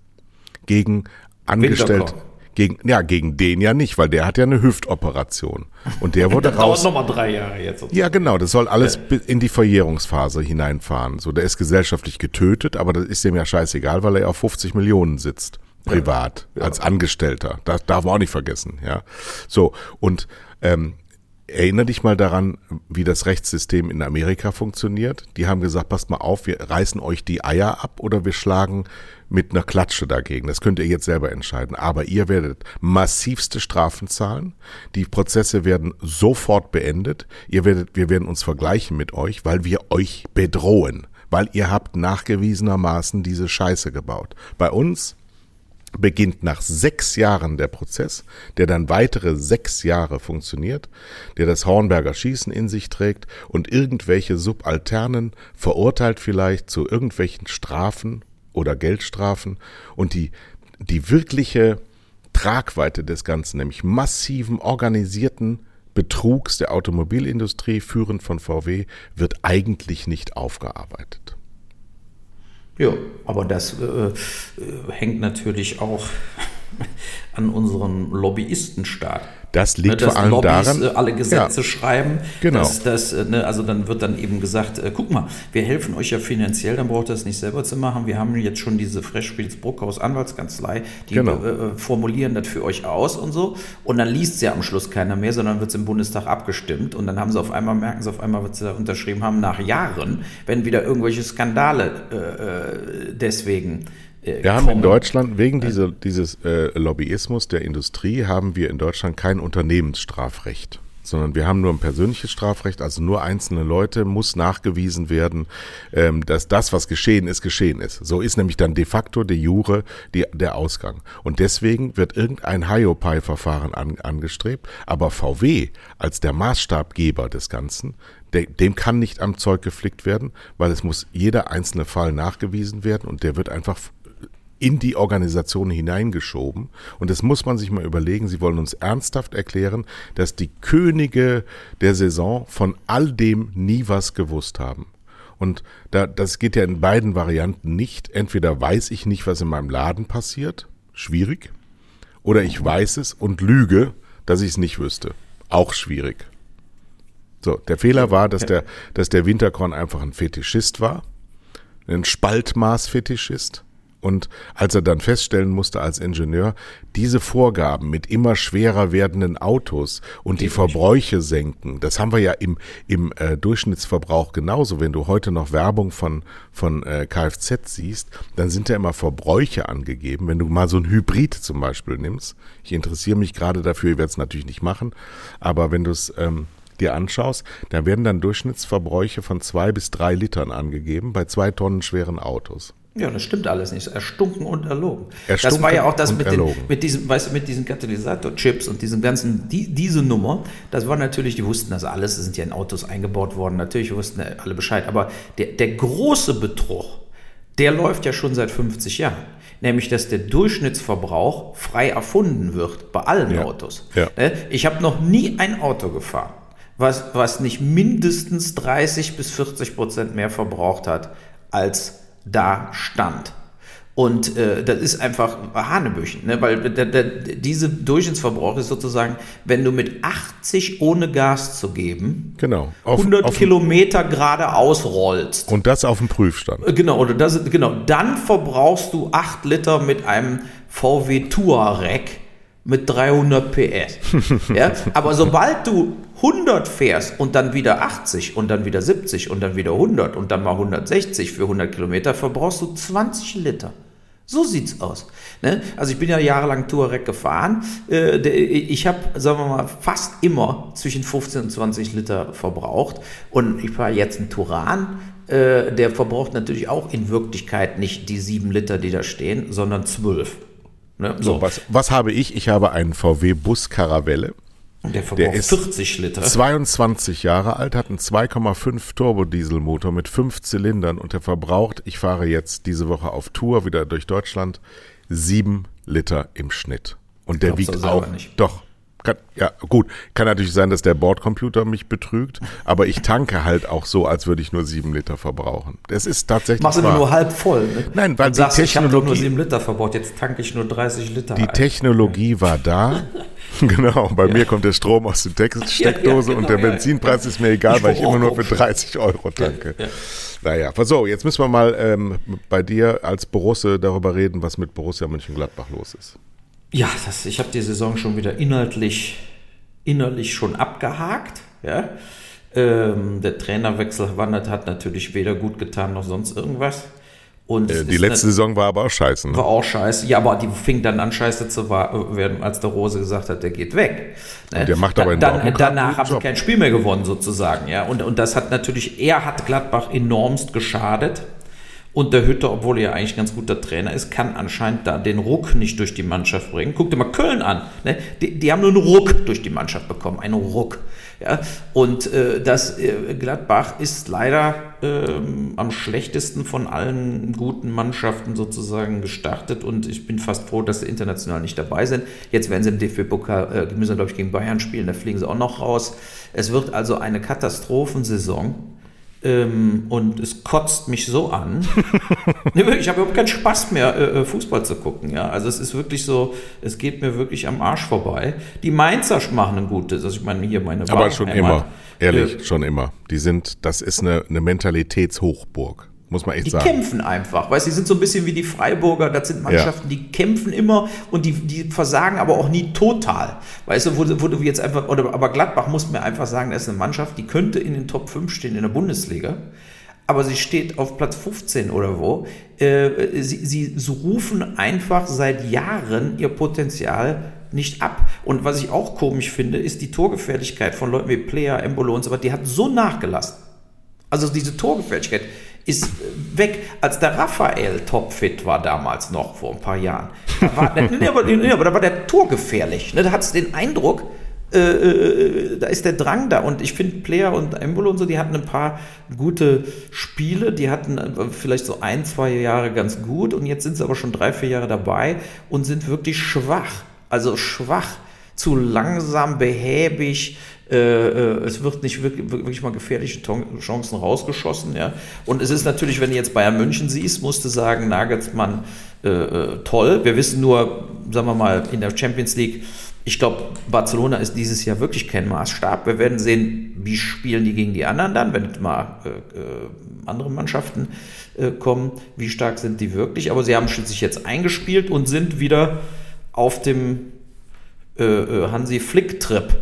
gegen Angestellte gegen, ja, gegen den ja nicht, weil der hat ja eine Hüftoperation. Und der wurde das raus. dauert nochmal drei Jahre jetzt. Ja, genau. Das soll alles in die Verjährungsphase hineinfahren. So, der ist gesellschaftlich getötet, aber das ist dem ja scheißegal, weil er auf 50 Millionen sitzt. Privat. Ja, ja. Als Angestellter. Das darf man auch nicht vergessen, ja. So. Und, ähm, Erinnere dich mal daran, wie das Rechtssystem in Amerika funktioniert. Die haben gesagt, passt mal auf, wir reißen euch die Eier ab oder wir schlagen mit einer Klatsche dagegen. Das könnt ihr jetzt selber entscheiden. Aber ihr werdet massivste Strafen zahlen. Die Prozesse werden sofort beendet. Ihr werdet, wir werden uns vergleichen mit euch, weil wir euch bedrohen. Weil ihr habt nachgewiesenermaßen diese Scheiße gebaut. Bei uns beginnt nach sechs Jahren der Prozess, der dann weitere sechs Jahre funktioniert, der das Hornberger Schießen in sich trägt und irgendwelche Subalternen verurteilt vielleicht zu irgendwelchen Strafen oder Geldstrafen und die, die wirkliche Tragweite des Ganzen, nämlich massiven organisierten Betrugs der Automobilindustrie, führend von VW, wird eigentlich nicht aufgearbeitet. Ja, aber das äh, äh, hängt natürlich auch an unserem Lobbyistenstaat. Das liegt ne, vor allem Lobbys, daran, äh, alle Gesetze ja, schreiben. Genau. Dass, dass, äh, ne, also dann wird dann eben gesagt, äh, guck mal, wir helfen euch ja finanziell, dann braucht ihr das nicht selber zu machen. Wir haben jetzt schon diese Freshfields Bruckhaus Anwaltskanzlei, die genau. äh, formulieren das für euch aus und so. Und dann liest es ja am Schluss keiner mehr, sondern wird es im Bundestag abgestimmt. Und dann haben sie auf einmal, merken sie auf einmal, was sie da unterschrieben haben, nach Jahren, wenn wieder irgendwelche Skandale äh, deswegen äh, wir haben in Deutschland, wegen dieser, dieses äh, Lobbyismus der Industrie, haben wir in Deutschland kein Unternehmensstrafrecht sondern wir haben nur ein persönliches Strafrecht, also nur einzelne Leute muss nachgewiesen werden, ähm, dass das, was geschehen ist, geschehen ist. So ist nämlich dann de facto de jure die, der Ausgang. Und deswegen wird irgendein Hiopai-Verfahren an, angestrebt, aber VW als der Maßstabgeber des Ganzen, de, dem kann nicht am Zeug geflickt werden, weil es muss jeder einzelne Fall nachgewiesen werden und der wird einfach in die Organisation hineingeschoben. Und das muss man sich mal überlegen. Sie wollen uns ernsthaft erklären, dass die Könige der Saison von all dem nie was gewusst haben. Und da, das geht ja in beiden Varianten nicht. Entweder weiß ich nicht, was in meinem Laden passiert, schwierig, oder ich weiß es und lüge, dass ich es nicht wüsste, auch schwierig. So, der Fehler war, dass der, dass der Winterkorn einfach ein Fetischist war, ein Spaltmaß-Fetischist und als er dann feststellen musste als Ingenieur, diese Vorgaben mit immer schwerer werdenden Autos und die Verbräuche senken, das haben wir ja im, im äh, Durchschnittsverbrauch genauso. Wenn du heute noch Werbung von, von äh, Kfz siehst, dann sind ja immer Verbräuche angegeben. Wenn du mal so ein Hybrid zum Beispiel nimmst, ich interessiere mich gerade dafür, ich werde es natürlich nicht machen, aber wenn du es ähm, dir anschaust, da werden dann Durchschnittsverbräuche von zwei bis drei Litern angegeben bei zwei Tonnen schweren Autos. Ja, das stimmt alles nicht. Erstunken und erlogen. Erstunken das war ja auch das mit, den, mit diesem, weißt du, mit diesen Katalysatorchips und diesem ganzen, die, diese Nummer, das war natürlich, die wussten das alles, das sind ja in Autos eingebaut worden, natürlich wussten alle Bescheid, aber der, der große Betrug, der läuft ja schon seit 50 Jahren. Nämlich, dass der Durchschnittsverbrauch frei erfunden wird bei allen ja. Autos. Ja. Ne? Ich habe noch nie ein Auto gefahren, was, was nicht mindestens 30 bis 40 Prozent mehr verbraucht hat als da stand. Und äh, das ist einfach Hanebüchen, ne? weil der, der, diese Durchschnittsverbrauch ist sozusagen, wenn du mit 80 ohne Gas zu geben, genau, auf, 100 auf Kilometer geradeaus rollst. Und das auf dem Prüfstand. Äh, genau, oder das, genau, dann verbrauchst du 8 Liter mit einem VW Touareg mit 300 PS. ja? Aber sobald du 100 fährst und dann wieder 80 und dann wieder 70 und dann wieder 100 und dann mal 160 für 100 Kilometer, verbrauchst du 20 Liter. So sieht's aus. Ne? Also ich bin ja jahrelang Touareg gefahren. Äh, ich habe, sagen wir mal, fast immer zwischen 15 und 20 Liter verbraucht. Und ich fahre jetzt einen Turan. Äh, der verbraucht natürlich auch in Wirklichkeit nicht die 7 Liter, die da stehen, sondern 12. Ne? So. so was, was habe ich? Ich habe einen VW Bus Caravelle. Der verbraucht der ist 40 Liter. 22 Jahre alt, hat einen 2,5 Turbodieselmotor mit fünf Zylindern und der verbraucht, ich fahre jetzt diese Woche auf Tour wieder durch Deutschland, sieben Liter im Schnitt. Und der wiegt auch. Nicht. Doch, kann, ja, gut. Kann natürlich sein, dass der Bordcomputer mich betrügt, aber ich tanke halt auch so, als würde ich nur sieben Liter verbrauchen. Das ist tatsächlich. Machst du nur halb voll, ne? Nein, weil die sagst, Technologie. Ich nur sieben Liter verbraucht, jetzt tanke ich nur 30 Liter. Die ein. Technologie war da. genau, bei ja. mir kommt der Strom aus der Steckdose ja, ja, genau, und der Benzinpreis ist mir egal, ich weil ich immer nur für 30 Euro tanke. Naja, so, jetzt müssen wir mal ähm, bei dir als Borusse darüber reden, was mit Borussia Mönchengladbach los ist. Ja, das, ich habe die Saison schon wieder inhaltlich, innerlich schon abgehakt. Ja. Ähm, der Trainerwechsel wandert hat natürlich weder gut getan noch sonst irgendwas. Und äh, die letzte eine, Saison war aber auch scheiße. Ne? War auch scheiße. Ja, aber die fing dann an, scheiße zu werden, als der Rose gesagt hat, der geht weg. Ne? Und der macht aber da, dann, Danach haben sie kein Spiel mehr gewonnen, sozusagen. Ja? Und, und das hat natürlich, er hat Gladbach enormst geschadet. Und der Hütter, obwohl er ja eigentlich ganz guter Trainer ist, kann anscheinend da den Ruck nicht durch die Mannschaft bringen. Guck dir mal Köln an. Ne? Die, die, haben nur einen Ruck durch die Mannschaft bekommen. Einen Ruck. Ja? Und äh, das äh, Gladbach ist leider äh, am schlechtesten von allen guten Mannschaften sozusagen gestartet. Und ich bin fast froh, dass sie international nicht dabei sind. Jetzt werden sie im DFB-Pokal, äh, müssen glaube ich, gegen Bayern spielen. Da fliegen sie auch noch raus. Es wird also eine Katastrophensaison. Ähm, und es kotzt mich so an. ich habe überhaupt keinen Spaß mehr, äh, äh, Fußball zu gucken. Ja? Also es ist wirklich so, es geht mir wirklich am Arsch vorbei. Die Mainzer machen ein gutes, also ich meine hier meine Aber schon immer, ehrlich, äh, schon immer. Die sind, das ist eine, eine Mentalitätshochburg muss man echt die sagen. Die kämpfen einfach, weißt du, die sind so ein bisschen wie die Freiburger, das sind Mannschaften, ja. die kämpfen immer und die, die versagen aber auch nie total. Weißt du, wo, wo du jetzt einfach, oder, aber Gladbach muss mir einfach sagen, das ist eine Mannschaft, die könnte in den Top 5 stehen in der Bundesliga, aber sie steht auf Platz 15 oder wo. Äh, sie, sie, sie rufen einfach seit Jahren ihr Potenzial nicht ab. Und was ich auch komisch finde, ist die Torgefährlichkeit von Leuten wie Player, Embolo und so weiter, die hat so nachgelassen. Also diese Torgefährlichkeit ist weg, als der Raphael topfit war damals noch, vor ein paar Jahren. Da war, nee, aber, nee, aber da war der Tor gefährlich. Ne? Da hat es den Eindruck, äh, äh, da ist der Drang da. Und ich finde, Player und Embolo und so, die hatten ein paar gute Spiele. Die hatten äh, vielleicht so ein, zwei Jahre ganz gut. Und jetzt sind sie aber schon drei, vier Jahre dabei und sind wirklich schwach. Also schwach, zu langsam, behäbig. Äh, äh, es wird nicht wirklich, wirklich, mal gefährliche Chancen rausgeschossen. Ja? Und es ist natürlich, wenn du jetzt Bayern München siehst, musst du sagen, Nagelsmann, äh, äh, toll. Wir wissen nur, sagen wir mal, in der Champions League, ich glaube, Barcelona ist dieses Jahr wirklich kein Maßstab. Wir werden sehen, wie spielen die gegen die anderen dann, wenn mal äh, andere Mannschaften kommen, wie stark sind die wirklich. Aber sie haben sich jetzt eingespielt und sind wieder auf dem Hansi Flick-Trip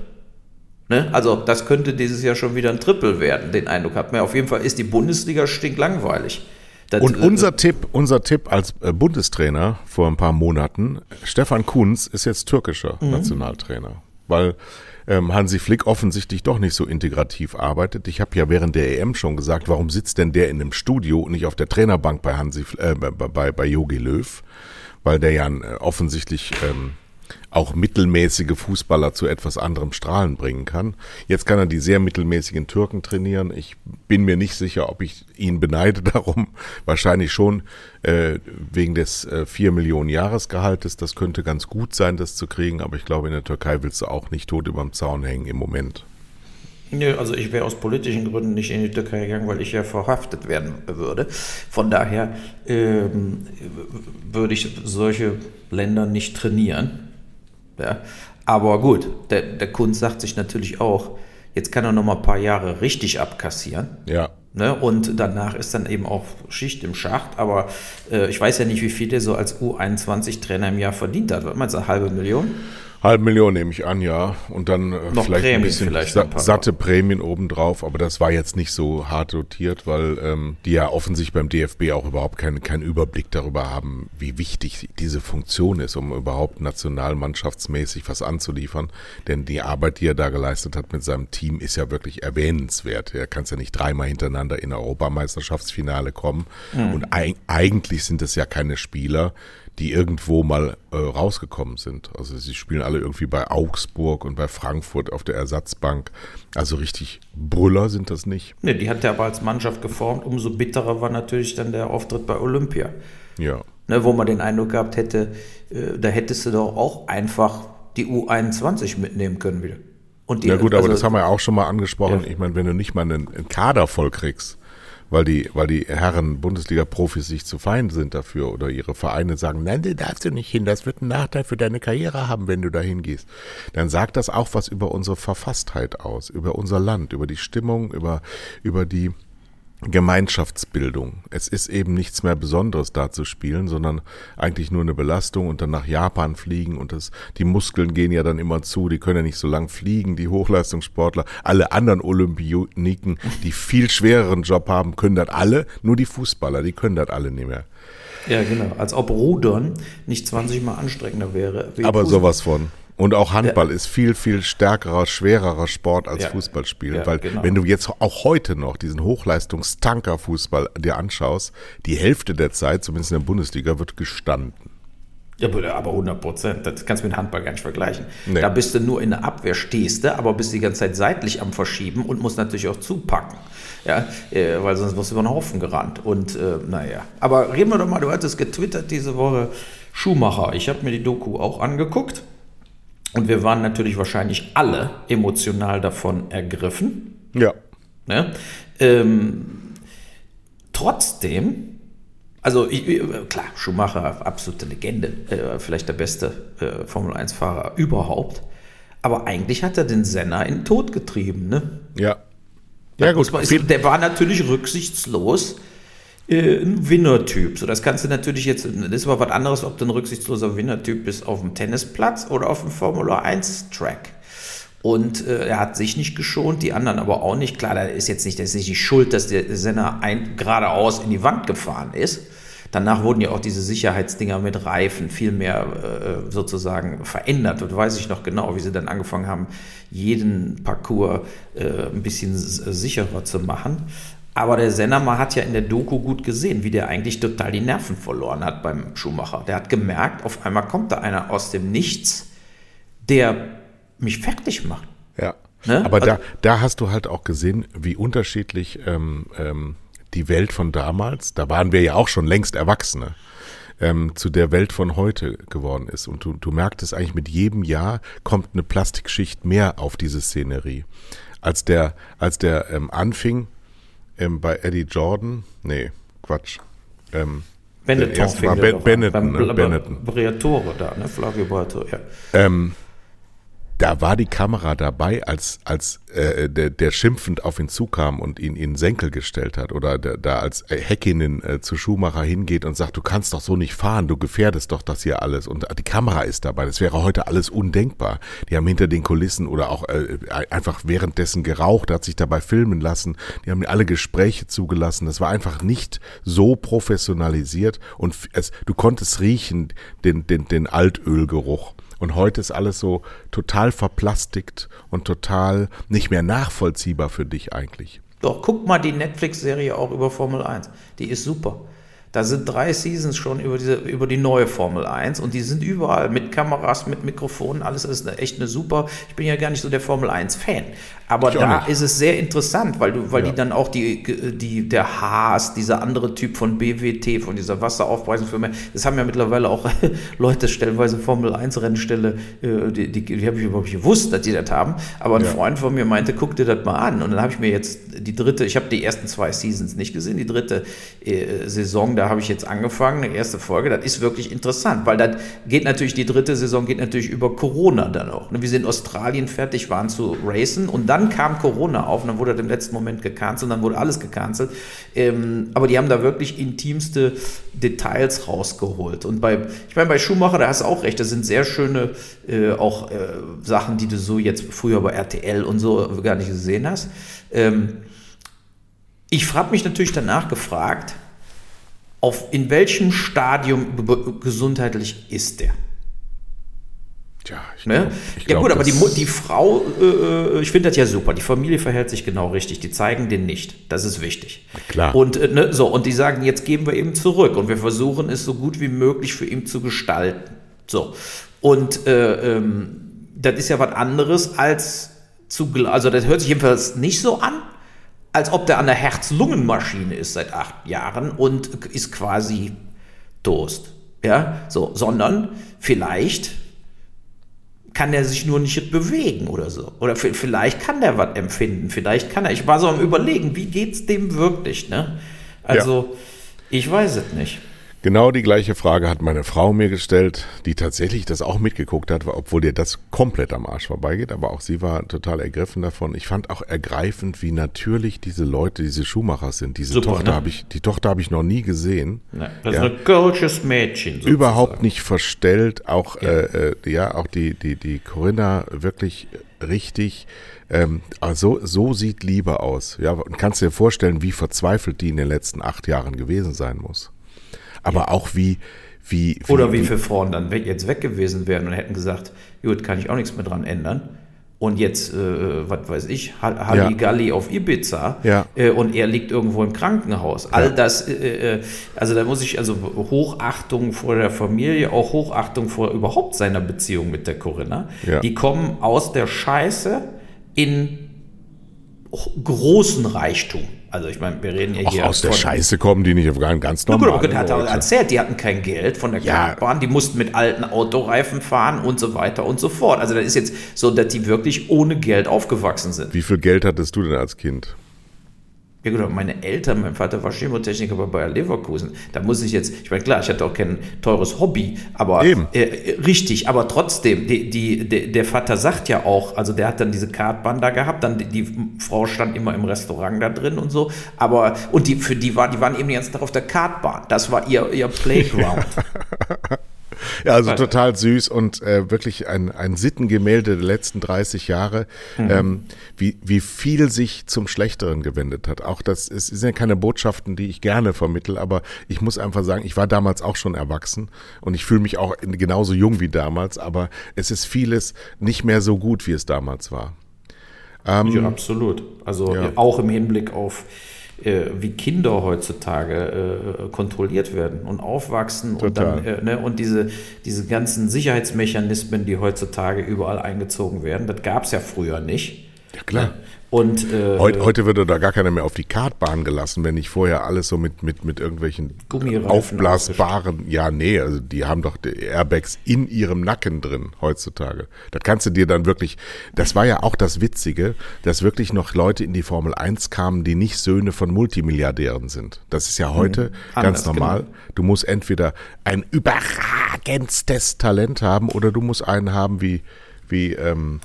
Ne? Also das könnte dieses Jahr schon wieder ein Triple werden, den Eindruck hat man. Auf jeden Fall ist die Bundesliga stinklangweilig. Das, und unser Tipp, unser Tipp als äh, Bundestrainer vor ein paar Monaten, Stefan Kunz ist jetzt türkischer mhm. Nationaltrainer, weil ähm, Hansi Flick offensichtlich doch nicht so integrativ arbeitet. Ich habe ja während der EM schon gesagt, warum sitzt denn der in einem Studio und nicht auf der Trainerbank bei Hansi äh, bei bei Jogi Löw, weil der ja äh, offensichtlich ähm, auch mittelmäßige Fußballer zu etwas anderem Strahlen bringen kann. Jetzt kann er die sehr mittelmäßigen Türken trainieren. Ich bin mir nicht sicher, ob ich ihn beneide darum. Wahrscheinlich schon äh, wegen des äh, 4 Millionen Jahresgehaltes. Das könnte ganz gut sein, das zu kriegen. Aber ich glaube, in der Türkei willst du auch nicht tot überm Zaun hängen im Moment. Nö, also ich wäre aus politischen Gründen nicht in die Türkei gegangen, weil ich ja verhaftet werden würde. Von daher ähm, würde ich solche Länder nicht trainieren. Ja. Aber gut, der, der Kunst sagt sich natürlich auch, jetzt kann er noch mal ein paar Jahre richtig abkassieren. Ja. Ne? Und danach ist dann eben auch Schicht im Schacht. Aber äh, ich weiß ja nicht, wie viel der so als U21-Trainer im Jahr verdient hat. Was meinst du, eine halbe Million? Halb Million nehme ich an, ja. Und dann äh, Noch vielleicht Prämien ein bisschen vielleicht sa satte Prämien obendrauf, aber das war jetzt nicht so hart dotiert, weil ähm, die ja offensichtlich beim DFB auch überhaupt keinen keinen Überblick darüber haben, wie wichtig diese Funktion ist, um überhaupt nationalmannschaftsmäßig was anzuliefern. Denn die Arbeit, die er da geleistet hat mit seinem Team, ist ja wirklich erwähnenswert. Er kann ja nicht dreimal hintereinander in Europameisterschaftsfinale kommen. Und eig eigentlich sind es ja keine Spieler, die irgendwo mal äh, rausgekommen sind. Also sie spielen alle irgendwie bei Augsburg und bei Frankfurt auf der Ersatzbank. Also richtig Brüller sind das nicht. Ne, die hat er aber als Mannschaft geformt. Umso bitterer war natürlich dann der Auftritt bei Olympia. Ja. Ne, wo man den Eindruck gehabt hätte, äh, da hättest du doch auch einfach die U21 mitnehmen können wieder. Und die, Ja gut, aber also- das haben wir ja auch schon mal angesprochen. Ja. Ich meine, wenn du nicht mal einen, einen Kader voll kriegst, weil die, weil die Herren Bundesliga-Profis sich zu fein sind dafür oder ihre Vereine sagen, nein, da darfst du nicht hin, das wird einen Nachteil für deine Karriere haben, wenn du da hingehst, dann sagt das auch was über unsere Verfasstheit aus, über unser Land, über die Stimmung, über, über die Gemeinschaftsbildung. Es ist eben nichts mehr Besonderes da zu spielen, sondern eigentlich nur eine Belastung und dann nach Japan fliegen und das, die Muskeln gehen ja dann immer zu, die können ja nicht so lang fliegen, die Hochleistungssportler, alle anderen Olympioniken, die viel schwereren Job haben, können das alle, nur die Fußballer, die können das alle nicht mehr. Ja, genau. Als ob Rudern nicht 20 Mal anstrengender wäre. Aber Fußball. sowas von. Und auch Handball ist viel, viel stärkerer, schwererer Sport als Ja. Fußballspielen. Ja, weil genau. wenn du jetzt auch heute noch diesen Hochleistungstanker-Fußball dir anschaust, die Hälfte der Zeit, zumindest in der Bundesliga, wird gestanden. Ja, aber aber 100 Prozent. Das kannst du mit Handball gar nicht vergleichen. Nee. Da bist du nur in der Abwehr, stehst du, aber bist die ganze Zeit seitlich am Verschieben und musst natürlich auch zupacken. Ja, äh, weil sonst wirst du über den Haufen gerannt. Und äh, naja. Aber reden wir doch mal, du hattest getwittert diese Woche Schumacher. Ich habe mir die Doku auch angeguckt. Und wir waren natürlich wahrscheinlich alle emotional davon ergriffen. Ja. Ne? Ähm, trotzdem, also ich, ich- klar, Schumacher, absolute Legende, äh, vielleicht der beste äh, Formel-1-Fahrer überhaupt. Aber eigentlich hat er den Senna in den Tod getrieben. Ne? Ja. Ja, gut. man- der war natürlich rücksichtslos. Äh, ein Winnertyp. So, das kannst du natürlich jetzt, das ist aber was anderes, ob du ein rücksichtsloser Winnertyp bist auf dem Tennisplatz oder auf dem Formula 1 Track. Und äh, er hat sich nicht geschont, die anderen aber auch nicht. Klar, da ist jetzt nicht, das ist nicht die Schuld, dass der Senna ein, geradeaus in die Wand gefahren ist. Danach wurden ja auch diese Sicherheitsdinger mit Reifen viel mehr äh, sozusagen verändert. Und weiß ich noch genau, wie sie dann angefangen haben, jeden Parcours äh, ein bisschen sicherer zu machen. Aber der Senna, man hat ja in der Doku gut gesehen, wie der eigentlich total die Nerven verloren hat beim Schumacher. Der hat gemerkt, auf einmal kommt da einer aus dem Nichts, der mich fertig macht. ja. Ne? Aber Also- da, da hast du halt auch gesehen, wie unterschiedlich ähm, ähm, die Welt von damals, da waren wir ja auch schon längst Erwachsene, ähm, zu der Welt von heute geworden ist. Und du, du merktest eigentlich mit jedem Jahr kommt eine Plastikschicht mehr auf diese Szenerie. Als der, als der ähm, anfing ähm, bei Eddie Jordan, nee, Quatsch. Ähm, Benetton war der Ben-. Benetton, Beim ne? Benetton. Briatore da, ne? Flavio Briatore, ja. Ähm, da war die Kamera dabei, als, als äh, der, der schimpfend auf ihn zukam und ihn in den Senkel gestellt hat. Oder der, da als äh, Häkkinen äh, zu Schumacher hingeht und sagt, du kannst doch so nicht fahren, du gefährdest doch das hier alles. Und die Kamera ist dabei. Das wäre heute alles undenkbar. Die haben hinter den Kulissen oder auch äh, einfach währenddessen geraucht, hat sich dabei filmen lassen. Die haben alle Gespräche zugelassen. Das war einfach nicht so professionalisiert. Und es, du konntest riechen, den, den, den Altölgeruch. Und heute ist alles so total verplastigt und total nicht mehr nachvollziehbar für dich eigentlich. Doch, guck mal die Netflix-Serie auch über Formel 1. Die ist super. Da sind drei Seasons schon über, diese, über die neue Formel 1 und die sind überall mit Kameras, mit Mikrofonen, alles ist eine, echt eine super. Ich bin ja gar nicht so der Formel 1-Fan. Aber da nicht. ist es sehr interessant, weil, du, weil Ja. die dann auch die, die, der Haas, dieser andere Typ von BWT, von dieser Wasseraufpreisungsfirma, das haben ja mittlerweile auch Leute stellenweise Formel 1-Rennstelle, äh, die, die, die habe ich überhaupt nicht gewusst, dass die das haben. Aber ein Ja. Freund von mir meinte, guck dir das mal an. Und dann habe ich mir jetzt die dritte, ich habe die ersten zwei Seasons nicht gesehen, die dritte äh, Saison, da habe ich jetzt angefangen, eine erste Folge, das ist wirklich interessant, weil das geht natürlich, die dritte Saison geht natürlich über Corona dann auch. ne? Wie sie in Australien fertig waren zu racen und dann dann kam Corona auf und dann wurde er im letzten Moment gecancelt und dann wurde alles gecancelt. Ähm, aber die haben da wirklich intimste Details rausgeholt. Und bei, ich meine, bei Schumacher, da hast du auch recht, das sind sehr schöne äh, auch äh, Sachen, die du so jetzt früher bei RTL und so gar nicht gesehen hast. Ähm, ich habe mich natürlich danach gefragt, auf in welchem Stadium gesundheitlich ist der? Tja, ich Ne? glaub, ich ja glaub, gut, aber die, die Frau, äh, ich finde das ja super. Die Familie verhält sich genau richtig. Die zeigen den nicht. Das ist wichtig. Klar. Und äh, ne, so und die sagen, jetzt geben wir ihm zurück und wir versuchen es so gut wie möglich für ihn zu gestalten. So und äh, ähm, das ist ja was anderes als zu, also das hört sich jedenfalls nicht so an, als ob der an der Herz-Lungen-Maschine ist seit acht Jahren und ist quasi Toast. Ja, so, sondern vielleicht kann er sich nur nicht bewegen oder so. Oder vielleicht kann der was empfinden. Vielleicht kann er. Ich war so am Überlegen, wie geht's dem wirklich, ne? Also, ich weiß es nicht. Genau die gleiche Frage hat meine Frau mir gestellt, die tatsächlich das auch mitgeguckt hat, obwohl dir das komplett am Arsch vorbeigeht, aber auch sie war total ergriffen davon. Ich fand auch ergreifend, wie natürlich diese Leute, diese Schuhmacher sind. Diese Super, Tochter ne? habe ich, die Tochter habe ich noch nie gesehen. Ne? Das Ja. ist ein kölsches Mädchen. sozusagen. Überhaupt nicht verstellt, auch äh, äh, ja, auch die die die Corinna wirklich richtig. Ähm, also so sieht Liebe aus. Ja, und kannst dir vorstellen, wie verzweifelt die in den letzten acht Jahren gewesen sein muss. Aber auch wie wie, wie Oder wie viele Frauen dann weg, jetzt weg gewesen wären und hätten gesagt, gut, kann ich auch nichts mehr dran ändern. Und jetzt, äh, was weiß ich, Ha- Halligalli auf Ibiza Ja. äh, und er liegt irgendwo im Krankenhaus. All das, äh, äh, also da muss ich, also Hochachtung vor der Familie, auch Hochachtung vor überhaupt seiner Beziehung mit der Corinna. Ja. Die kommen aus der Scheiße in großen Reichtum. Also ich meine, wir reden ja Auch hier aus der Scheiße kommen die nicht auf gar ganz na gut, normal. aber hat er erzählt, die hatten kein Geld von der Ja. Kartbahn, die mussten mit alten Autoreifen fahren und so weiter und so fort. Also das ist jetzt so, dass die wirklich ohne Geld aufgewachsen sind. Wie viel Geld hattest du denn als Kind? Ja gut, meine Eltern, mein Vater war Chemotechniker bei Bayer Leverkusen. Da muss ich jetzt, ich meine, klar, ich hatte auch kein teures Hobby, aber. Äh, richtig, aber trotzdem, die, die, der, der Vater sagt ja auch, also der hat dann diese Kartbahn da gehabt, dann die, die Frau stand immer im Restaurant da drin und so, aber und die für die war, die waren eben die ganze Tag auf der Kartbahn. Das war ihr, ihr Playground. Ja, also Warte. total süß und äh, wirklich ein, ein Sittengemälde der letzten 30 Jahre, Mhm. ähm, wie, wie viel sich zum Schlechteren gewendet hat. Auch das ist, sind ja keine Botschaften, die ich gerne vermittel, aber ich muss einfach sagen, ich war damals auch schon erwachsen und ich fühle mich auch genauso jung wie damals, aber es ist vieles nicht mehr so gut, wie es damals war. Ja, absolut. Also ja. äh, auch im Hinblick auf äh, wie Kinder heutzutage äh, kontrolliert werden und aufwachsen und dann Total. äh, ne, und diese, diese ganzen Sicherheitsmechanismen, die heutzutage überall eingezogen werden, das gab es ja früher nicht. Ja, klar. Und äh, Heute, heute würde da gar keiner mehr auf die Kartbahn gelassen, wenn nicht vorher alles so mit, mit, mit irgendwelchen aufblasbaren, ja, nee, also die haben doch die Airbags in ihrem Nacken drin heutzutage. Das kannst du dir dann wirklich, das war ja auch das Witzige, dass wirklich noch Leute in die Formel 1 kamen, die nicht Söhne von Multimilliardären sind. Das ist ja heute ganz Anders, normal. genau. Du musst entweder ein überragendstes Talent haben oder du musst einen haben wie, wie, ähm,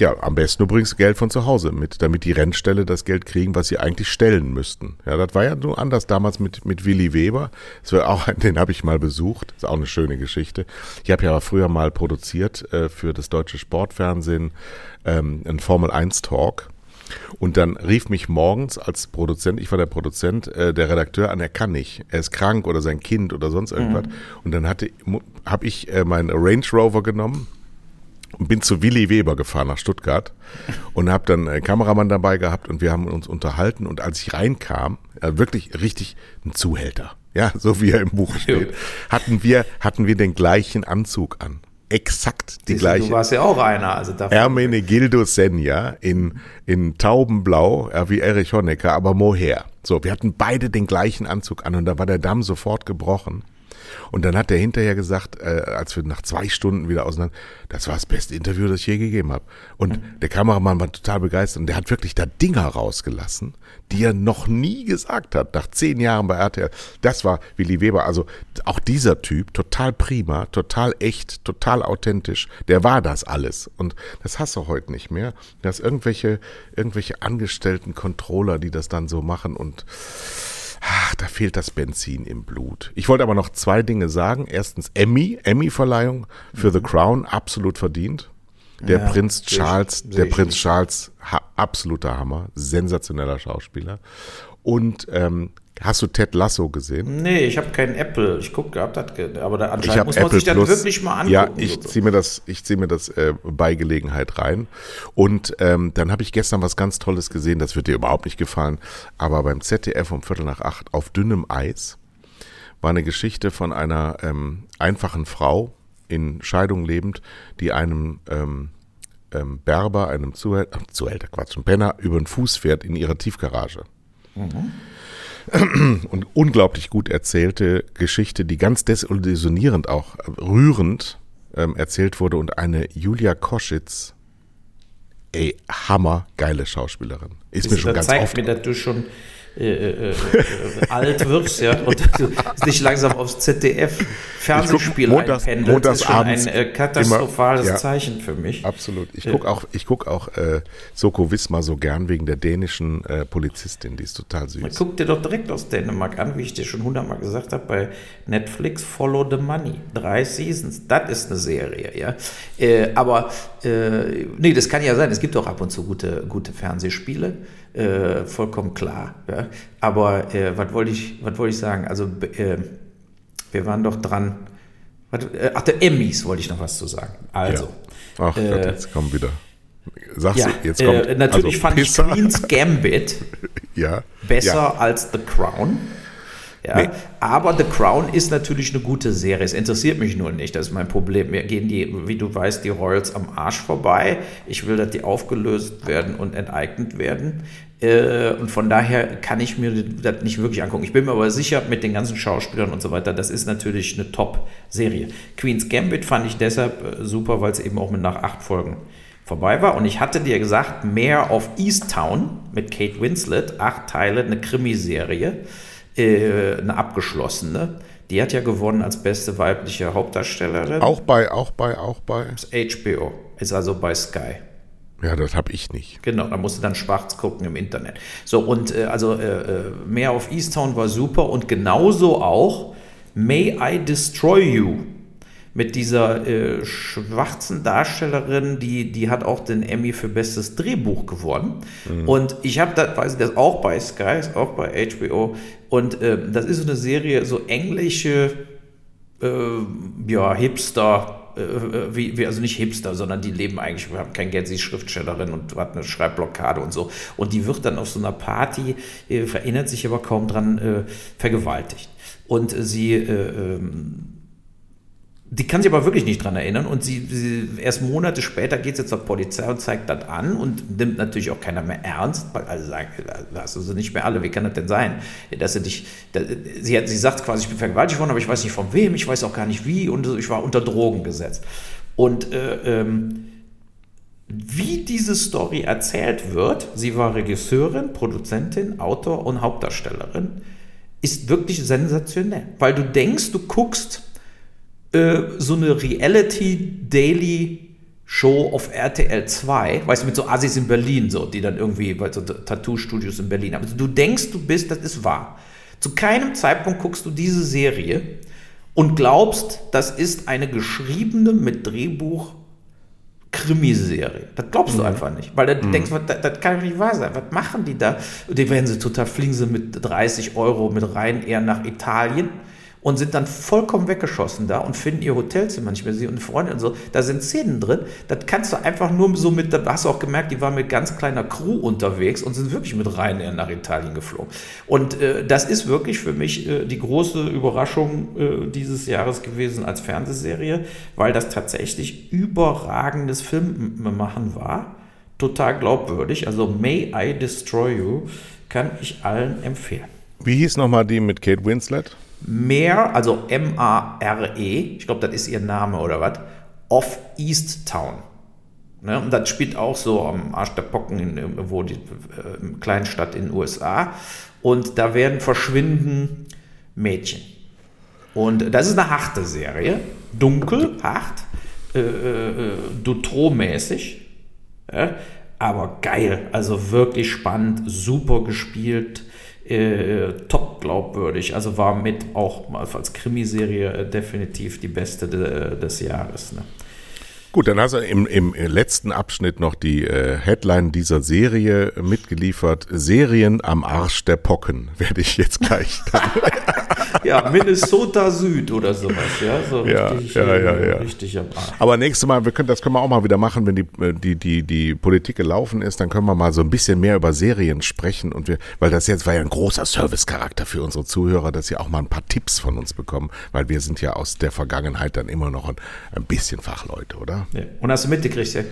ja, am besten du bringst Geld von zu Hause mit, damit die Rennställe das Geld kriegen, was sie eigentlich stellen müssten. Ja, das war ja nur anders damals mit, mit Willy Weber. Das war auch, den habe ich mal besucht. ist auch eine schöne Geschichte. Ich habe ja früher mal produziert äh, für das deutsche Sportfernsehen ähm, einen Formel 1 Talk. Und dann rief mich morgens als Produzent, ich war der Produzent, äh, der Redakteur an, er kann nicht. Er ist krank oder sein Kind oder sonst irgendwas. Und dann hatte, habe ich äh, meinen Range Rover genommen, und bin zu Willy Weber gefahren nach Stuttgart und habe dann einen Kameramann dabei gehabt und wir haben uns unterhalten und als ich reinkam, äh, wirklich richtig ein Zuhälter, ja, so wie er im Buch steht, hatten wir hatten wir den gleichen Anzug an, exakt die du gleiche. warst ja auch einer. Also Ermenegildo Senja in, in Taubenblau, ja, wie Erich Honecker, aber Moher. So, wir hatten beide den gleichen Anzug an und da war der Damm sofort gebrochen. Und dann hat er hinterher gesagt, äh, als wir nach zwei Stunden wieder auseinander, das war das beste Interview, das ich je gegeben habe. Und mhm. der Kameramann war total begeistert und der hat wirklich da Dinger rausgelassen, die er noch nie gesagt hat, nach zehn Jahren bei RTL. Das war Willi Weber, also auch dieser Typ, total prima, total echt, total authentisch, der war das alles. Und das hast du heute nicht mehr. Dass irgendwelche, irgendwelche angestellten Controller, die das dann so machen und ach, da fehlt das Benzin im Blut. Ich wollte aber noch zwei Dinge sagen. Erstens Emmy, Emmy-Verleihung für The Crown, absolut verdient. Der ja, Prinz Charles, ich, der Prinz nicht. Charles, ha, absoluter Hammer, sensationeller Schauspieler. Und ähm, Hast du Ted Lasso gesehen? Nee, ich habe keinen Apple. Ich gucke gehabt, aber da anscheinend muss man Apple sich dann Plus. wirklich mal angucken. Ja, ich ziehe mir das, ich ziehe mir das äh, bei Gelegenheit rein. Und ähm, dann habe ich gestern was ganz Tolles gesehen. Das wird dir überhaupt nicht gefallen. Aber beim ZDF um Viertel nach acht auf dünnem Eis war eine Geschichte von einer ähm, einfachen Frau in Scheidung lebend, die einem ähm, ähm, Berber, einem Zuhälter, Zuhälter, Quatsch, ein Penner über den Fuß fährt in ihrer Tiefgarage. Mhm und unglaublich gut erzählte Geschichte, die ganz desillusionierend auch rührend ähm, erzählt wurde und eine Julia Koschitz, ey, hammer geile Schauspielerin. Ist das mir schon ganz zeigt oft. Mir, dass du schon äh, äh, äh, alt wirst, ja, und du dich langsam aufs ZDF Fernsehspiel montags, einpendelst, montags ist schon ein äh, katastrophales immer, ja, Zeichen für mich. Absolut. Ich gucke auch, ich guck auch äh, Soko Wismar so gern wegen der dänischen äh, Polizistin, die ist total süß. Guck dir doch direkt aus Dänemark an, wie ich dir schon hundertmal gesagt habe, bei Netflix Follow the Money. Drei Seasons. Das ist eine Serie, ja. Äh, aber äh, nee, das kann ja sein. Es gibt auch ab und zu gute, gute Fernsehspiele. Äh, vollkommen klar. Ja. Aber äh, was wollte ich, was ich sagen? Also äh, wir waren doch dran. Was, äh, ach, der Emmys wollte ich noch was zu sagen. Also. Ja. Ach Gott, äh, jetzt kommen wieder. Sagst ja, du, jetzt kommt. Äh, natürlich also, fand Pisser. ich Queen's Gambit ja, besser als The Crown. Ja, nee. Aber The Crown ist natürlich eine gute Serie. Es interessiert mich nur nicht. Das ist mein Problem. Mir gehen die, wie du weißt, die Royals am Arsch vorbei. Ich will, dass die aufgelöst werden und enteignet werden. Äh, und von daher kann ich mir das nicht wirklich angucken. Ich bin mir aber sicher, mit den ganzen Schauspielern und so weiter, das ist natürlich eine Top-Serie. Queen's Gambit fand ich deshalb äh, super, weil es eben auch mit nach acht Folgen vorbei war. Und ich hatte dir gesagt, Mayor of Easttown mit Kate Winslet, acht Teile, eine Krimiserie äh, eine abgeschlossene. Die hat ja gewonnen als beste weibliche Hauptdarstellerin. Auch bei, auch bei, auch bei. Das HBO. Ist also bei Sky. Ja, das habe ich nicht. Genau, da musst du dann schwarz gucken im Internet. So, und äh, also äh, äh mehr auf Easttown war super und genauso auch May I Destroy You mit dieser äh, schwarzen Darstellerin, die, die hat auch den Emmy für bestes Drehbuch gewonnen. Mhm. Und ich habe das, weiß ich, das auch bei Sky, auch bei HBO. Und äh, das ist so eine Serie, so englische, äh, ja, Hipster, äh, äh, wie, wie, also nicht Hipster, sondern die leben eigentlich, wir haben kein Geld, sie ist Schriftstellerin und hat eine Schreibblockade und so. Und die wird dann auf so einer Party, äh, verinnert sich aber kaum dran, vergewaltigt. Und sie ähm, die kann sich aber wirklich nicht dran erinnern und sie, sie erst Monate später geht sie zur Polizei und zeigt das an und nimmt natürlich auch keiner mehr ernst, weil alle sagen, das sind nicht mehr alle, wie kann das denn sein, dass sie dich, dass, sie, hat, sie sagt quasi, ich bin vergewaltigt worden, aber ich weiß nicht von wem, ich weiß auch gar nicht wie und ich war unter Drogen gesetzt. Und äh, ähm, wie diese Story erzählt wird, sie war Regisseurin, Produzentin, Autor und Hauptdarstellerin, ist wirklich sensationell, weil du denkst, du guckst äh, so eine Reality-Daily Show auf RTL 2, weißt du, mit so Assis in Berlin, so, die dann irgendwie, weil so Tattoo-Studios in Berlin haben. Also du denkst, du bist, das ist wahr. Zu keinem Zeitpunkt guckst du diese Serie und glaubst, das ist eine geschriebene mit Drehbuch Krimiserie. Das glaubst du mhm. einfach nicht, weil du mhm. denkst, das, das, kann doch nicht wahr sein. Was machen die da? Die werden sie total, fliegen sie mit 30 Euro mit rein eher nach Italien und sind dann vollkommen weggeschossen da und finden ihr Hotelzimmer nicht mehr. Sie und Freunde und so. Da sind Szenen drin. Das kannst du einfach nur so mit, da hast du auch gemerkt, die waren mit ganz kleiner Crew unterwegs und sind wirklich mit Ryanair nach Italien geflogen. Und äh, das ist wirklich für mich äh, die große Überraschung äh, dieses Jahres gewesen als Fernsehserie, weil das tatsächlich überragendes Filmmachen war. Total glaubwürdig. Also May I Destroy You kann ich allen empfehlen. Wie hieß nochmal die mit Kate Winslet? Mare, also M-A-R-E, ich glaube, das ist ihr Name oder was, of East Town. Ne? Und das spielt auch so am Arsch der Pocken, in, wo die äh, Kleinstadt in den USA. Und da werden verschwinden Mädchen. Und das ist eine harte Serie. Dunkel, hart, äh, äh, Dutro-mäßig. Ja? Aber geil. Also wirklich spannend, super gespielt. Äh, top glaubwürdig. Also war mit auch als Krimiserie äh, definitiv die beste de, des Jahres. Ne? Gut, dann hast du im, im letzten Abschnitt noch die äh, Headline dieser Serie mitgeliefert. Serien am Arsch der Pocken, werde ich jetzt gleich dann. ja, Minnesota Süd oder sowas, ja. So ja, richtig, ja, ja, ja. richtig am Arsch. Aber nächstes Mal, wir können, das können wir auch mal wieder machen, wenn die, die, die, die Politik gelaufen ist, dann können wir mal so ein bisschen mehr über Serien sprechen und wir, weil das jetzt war ja ein großer Servicecharakter für unsere Zuhörer, dass sie auch mal ein paar Tipps von uns bekommen, weil wir sind ja aus der Vergangenheit dann immer noch ein, ein bisschen Fachleute, oder? Ja. Und hast du mitgekriegt, ja?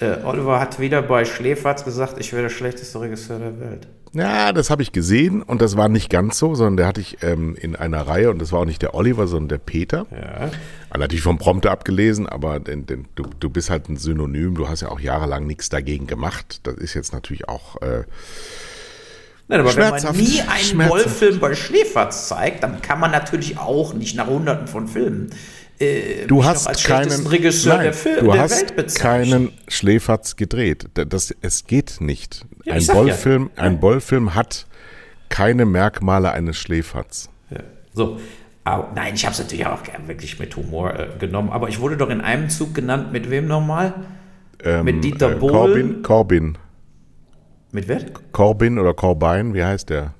Äh, Oliver hat wieder bei Schläferz gesagt, ich wäre der schlechteste Regisseur der Welt. Ja, das habe ich gesehen und das war nicht ganz so, sondern der hatte ich ähm, in einer Reihe und das war auch nicht der Oliver, sondern der Peter. Ja. Natürlich vom Prompter abgelesen, aber den, den, du, du bist halt ein Synonym, du hast ja auch jahrelang nichts dagegen gemacht. Das ist jetzt natürlich auch. Äh, Nein, aber wenn man nie einen Wollfilm bei Schläferz zeigt, dann kann man natürlich auch nicht nach hunderten von Filmen äh, du hast keinen Regisseur nein, der, Film, du der hast keinen Schläferz gedreht. Das, es geht nicht. Ja, ein Bollfilm, ja. ein Bollfilm hat keine Merkmale eines Schläferz. Ja. So. Aber, nein, ich habe es natürlich auch wirklich mit Humor äh, genommen. Aber ich wurde doch in einem Zug genannt. Mit wem nochmal? Ähm, mit Dieter äh, Bohlen. Corbin, Corbin. Mit wer? Corbin oder Corbin, wie heißt der?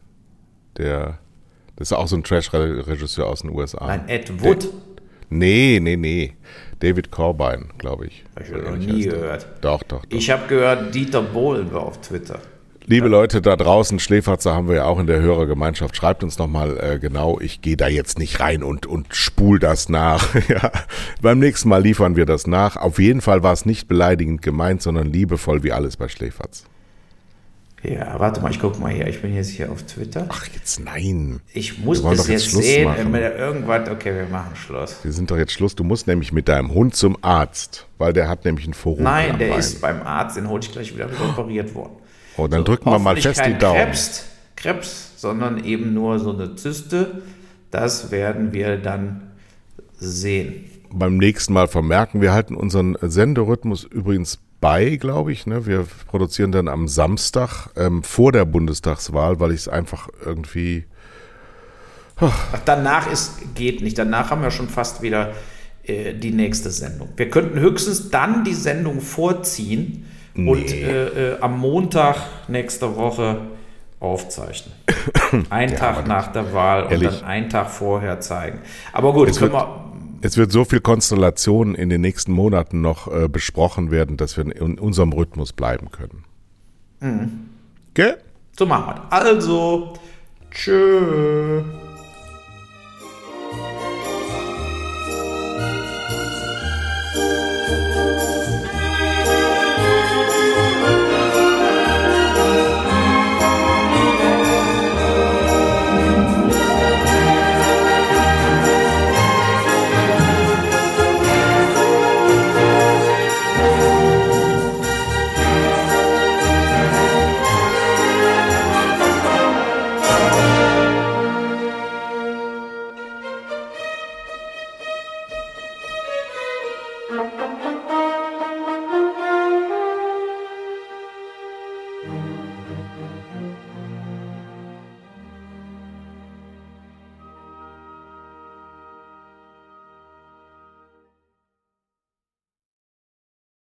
Der, das ist auch so ein Trash-Regisseur aus den USA. Nein, Ed Wood. Der, Nee, nee, nee. David Corbijn, glaube ich. Habe ich noch nie gehört. Doch, doch, doch. Ich habe gehört, Dieter Bohlen war auf Twitter. Liebe Leute da draußen, Schläferzer haben wir ja auch in der Hörergemeinschaft. Schreibt uns nochmal äh, genau. Ich gehe da jetzt nicht rein und, und spul das nach. ja. Beim nächsten Mal liefern wir das nach. Auf jeden Fall war es nicht beleidigend gemeint, sondern liebevoll wie alles bei Schläferz. Ja, warte mal, ich guck mal hier. Ich bin jetzt hier auf Twitter. Ach, jetzt nein. Ich muss das jetzt, Schluss sehen. Machen. Irgendwas, okay, wir machen Schluss. Wir sind doch jetzt Schluss. Du musst nämlich mit deinem Hund zum Arzt, weil der hat nämlich ein Forum. Nein, der Bein. ist beim Arzt, den hole ich gleich wieder, wieder operiert worden. Oh, dann so, drücken wir mal fest die Daumen. Krebs, Krebs, sondern eben nur so eine Zyste. Das werden wir dann sehen. Beim nächsten Mal vermerken. Wir halten unseren Senderhythmus übrigens bei, glaube ich. Ne? Wir produzieren dann am Samstag ähm, vor der Bundestagswahl, weil ich es einfach irgendwie. Ach, danach ist, geht nicht. Danach haben wir schon fast wieder äh, die nächste Sendung. Wir könnten höchstens dann die Sendung vorziehen nee. und äh, äh, am Montag nächste Woche aufzeichnen. Ein ja, Tag nach der Wahl und dann einen Tag vorher zeigen. Aber gut, können wir es wird so viel Konstellation in den nächsten Monaten noch äh, besprochen werden, dass wir in unserem Rhythmus bleiben können. Mhm. Okay? So machen wir Also, tschö.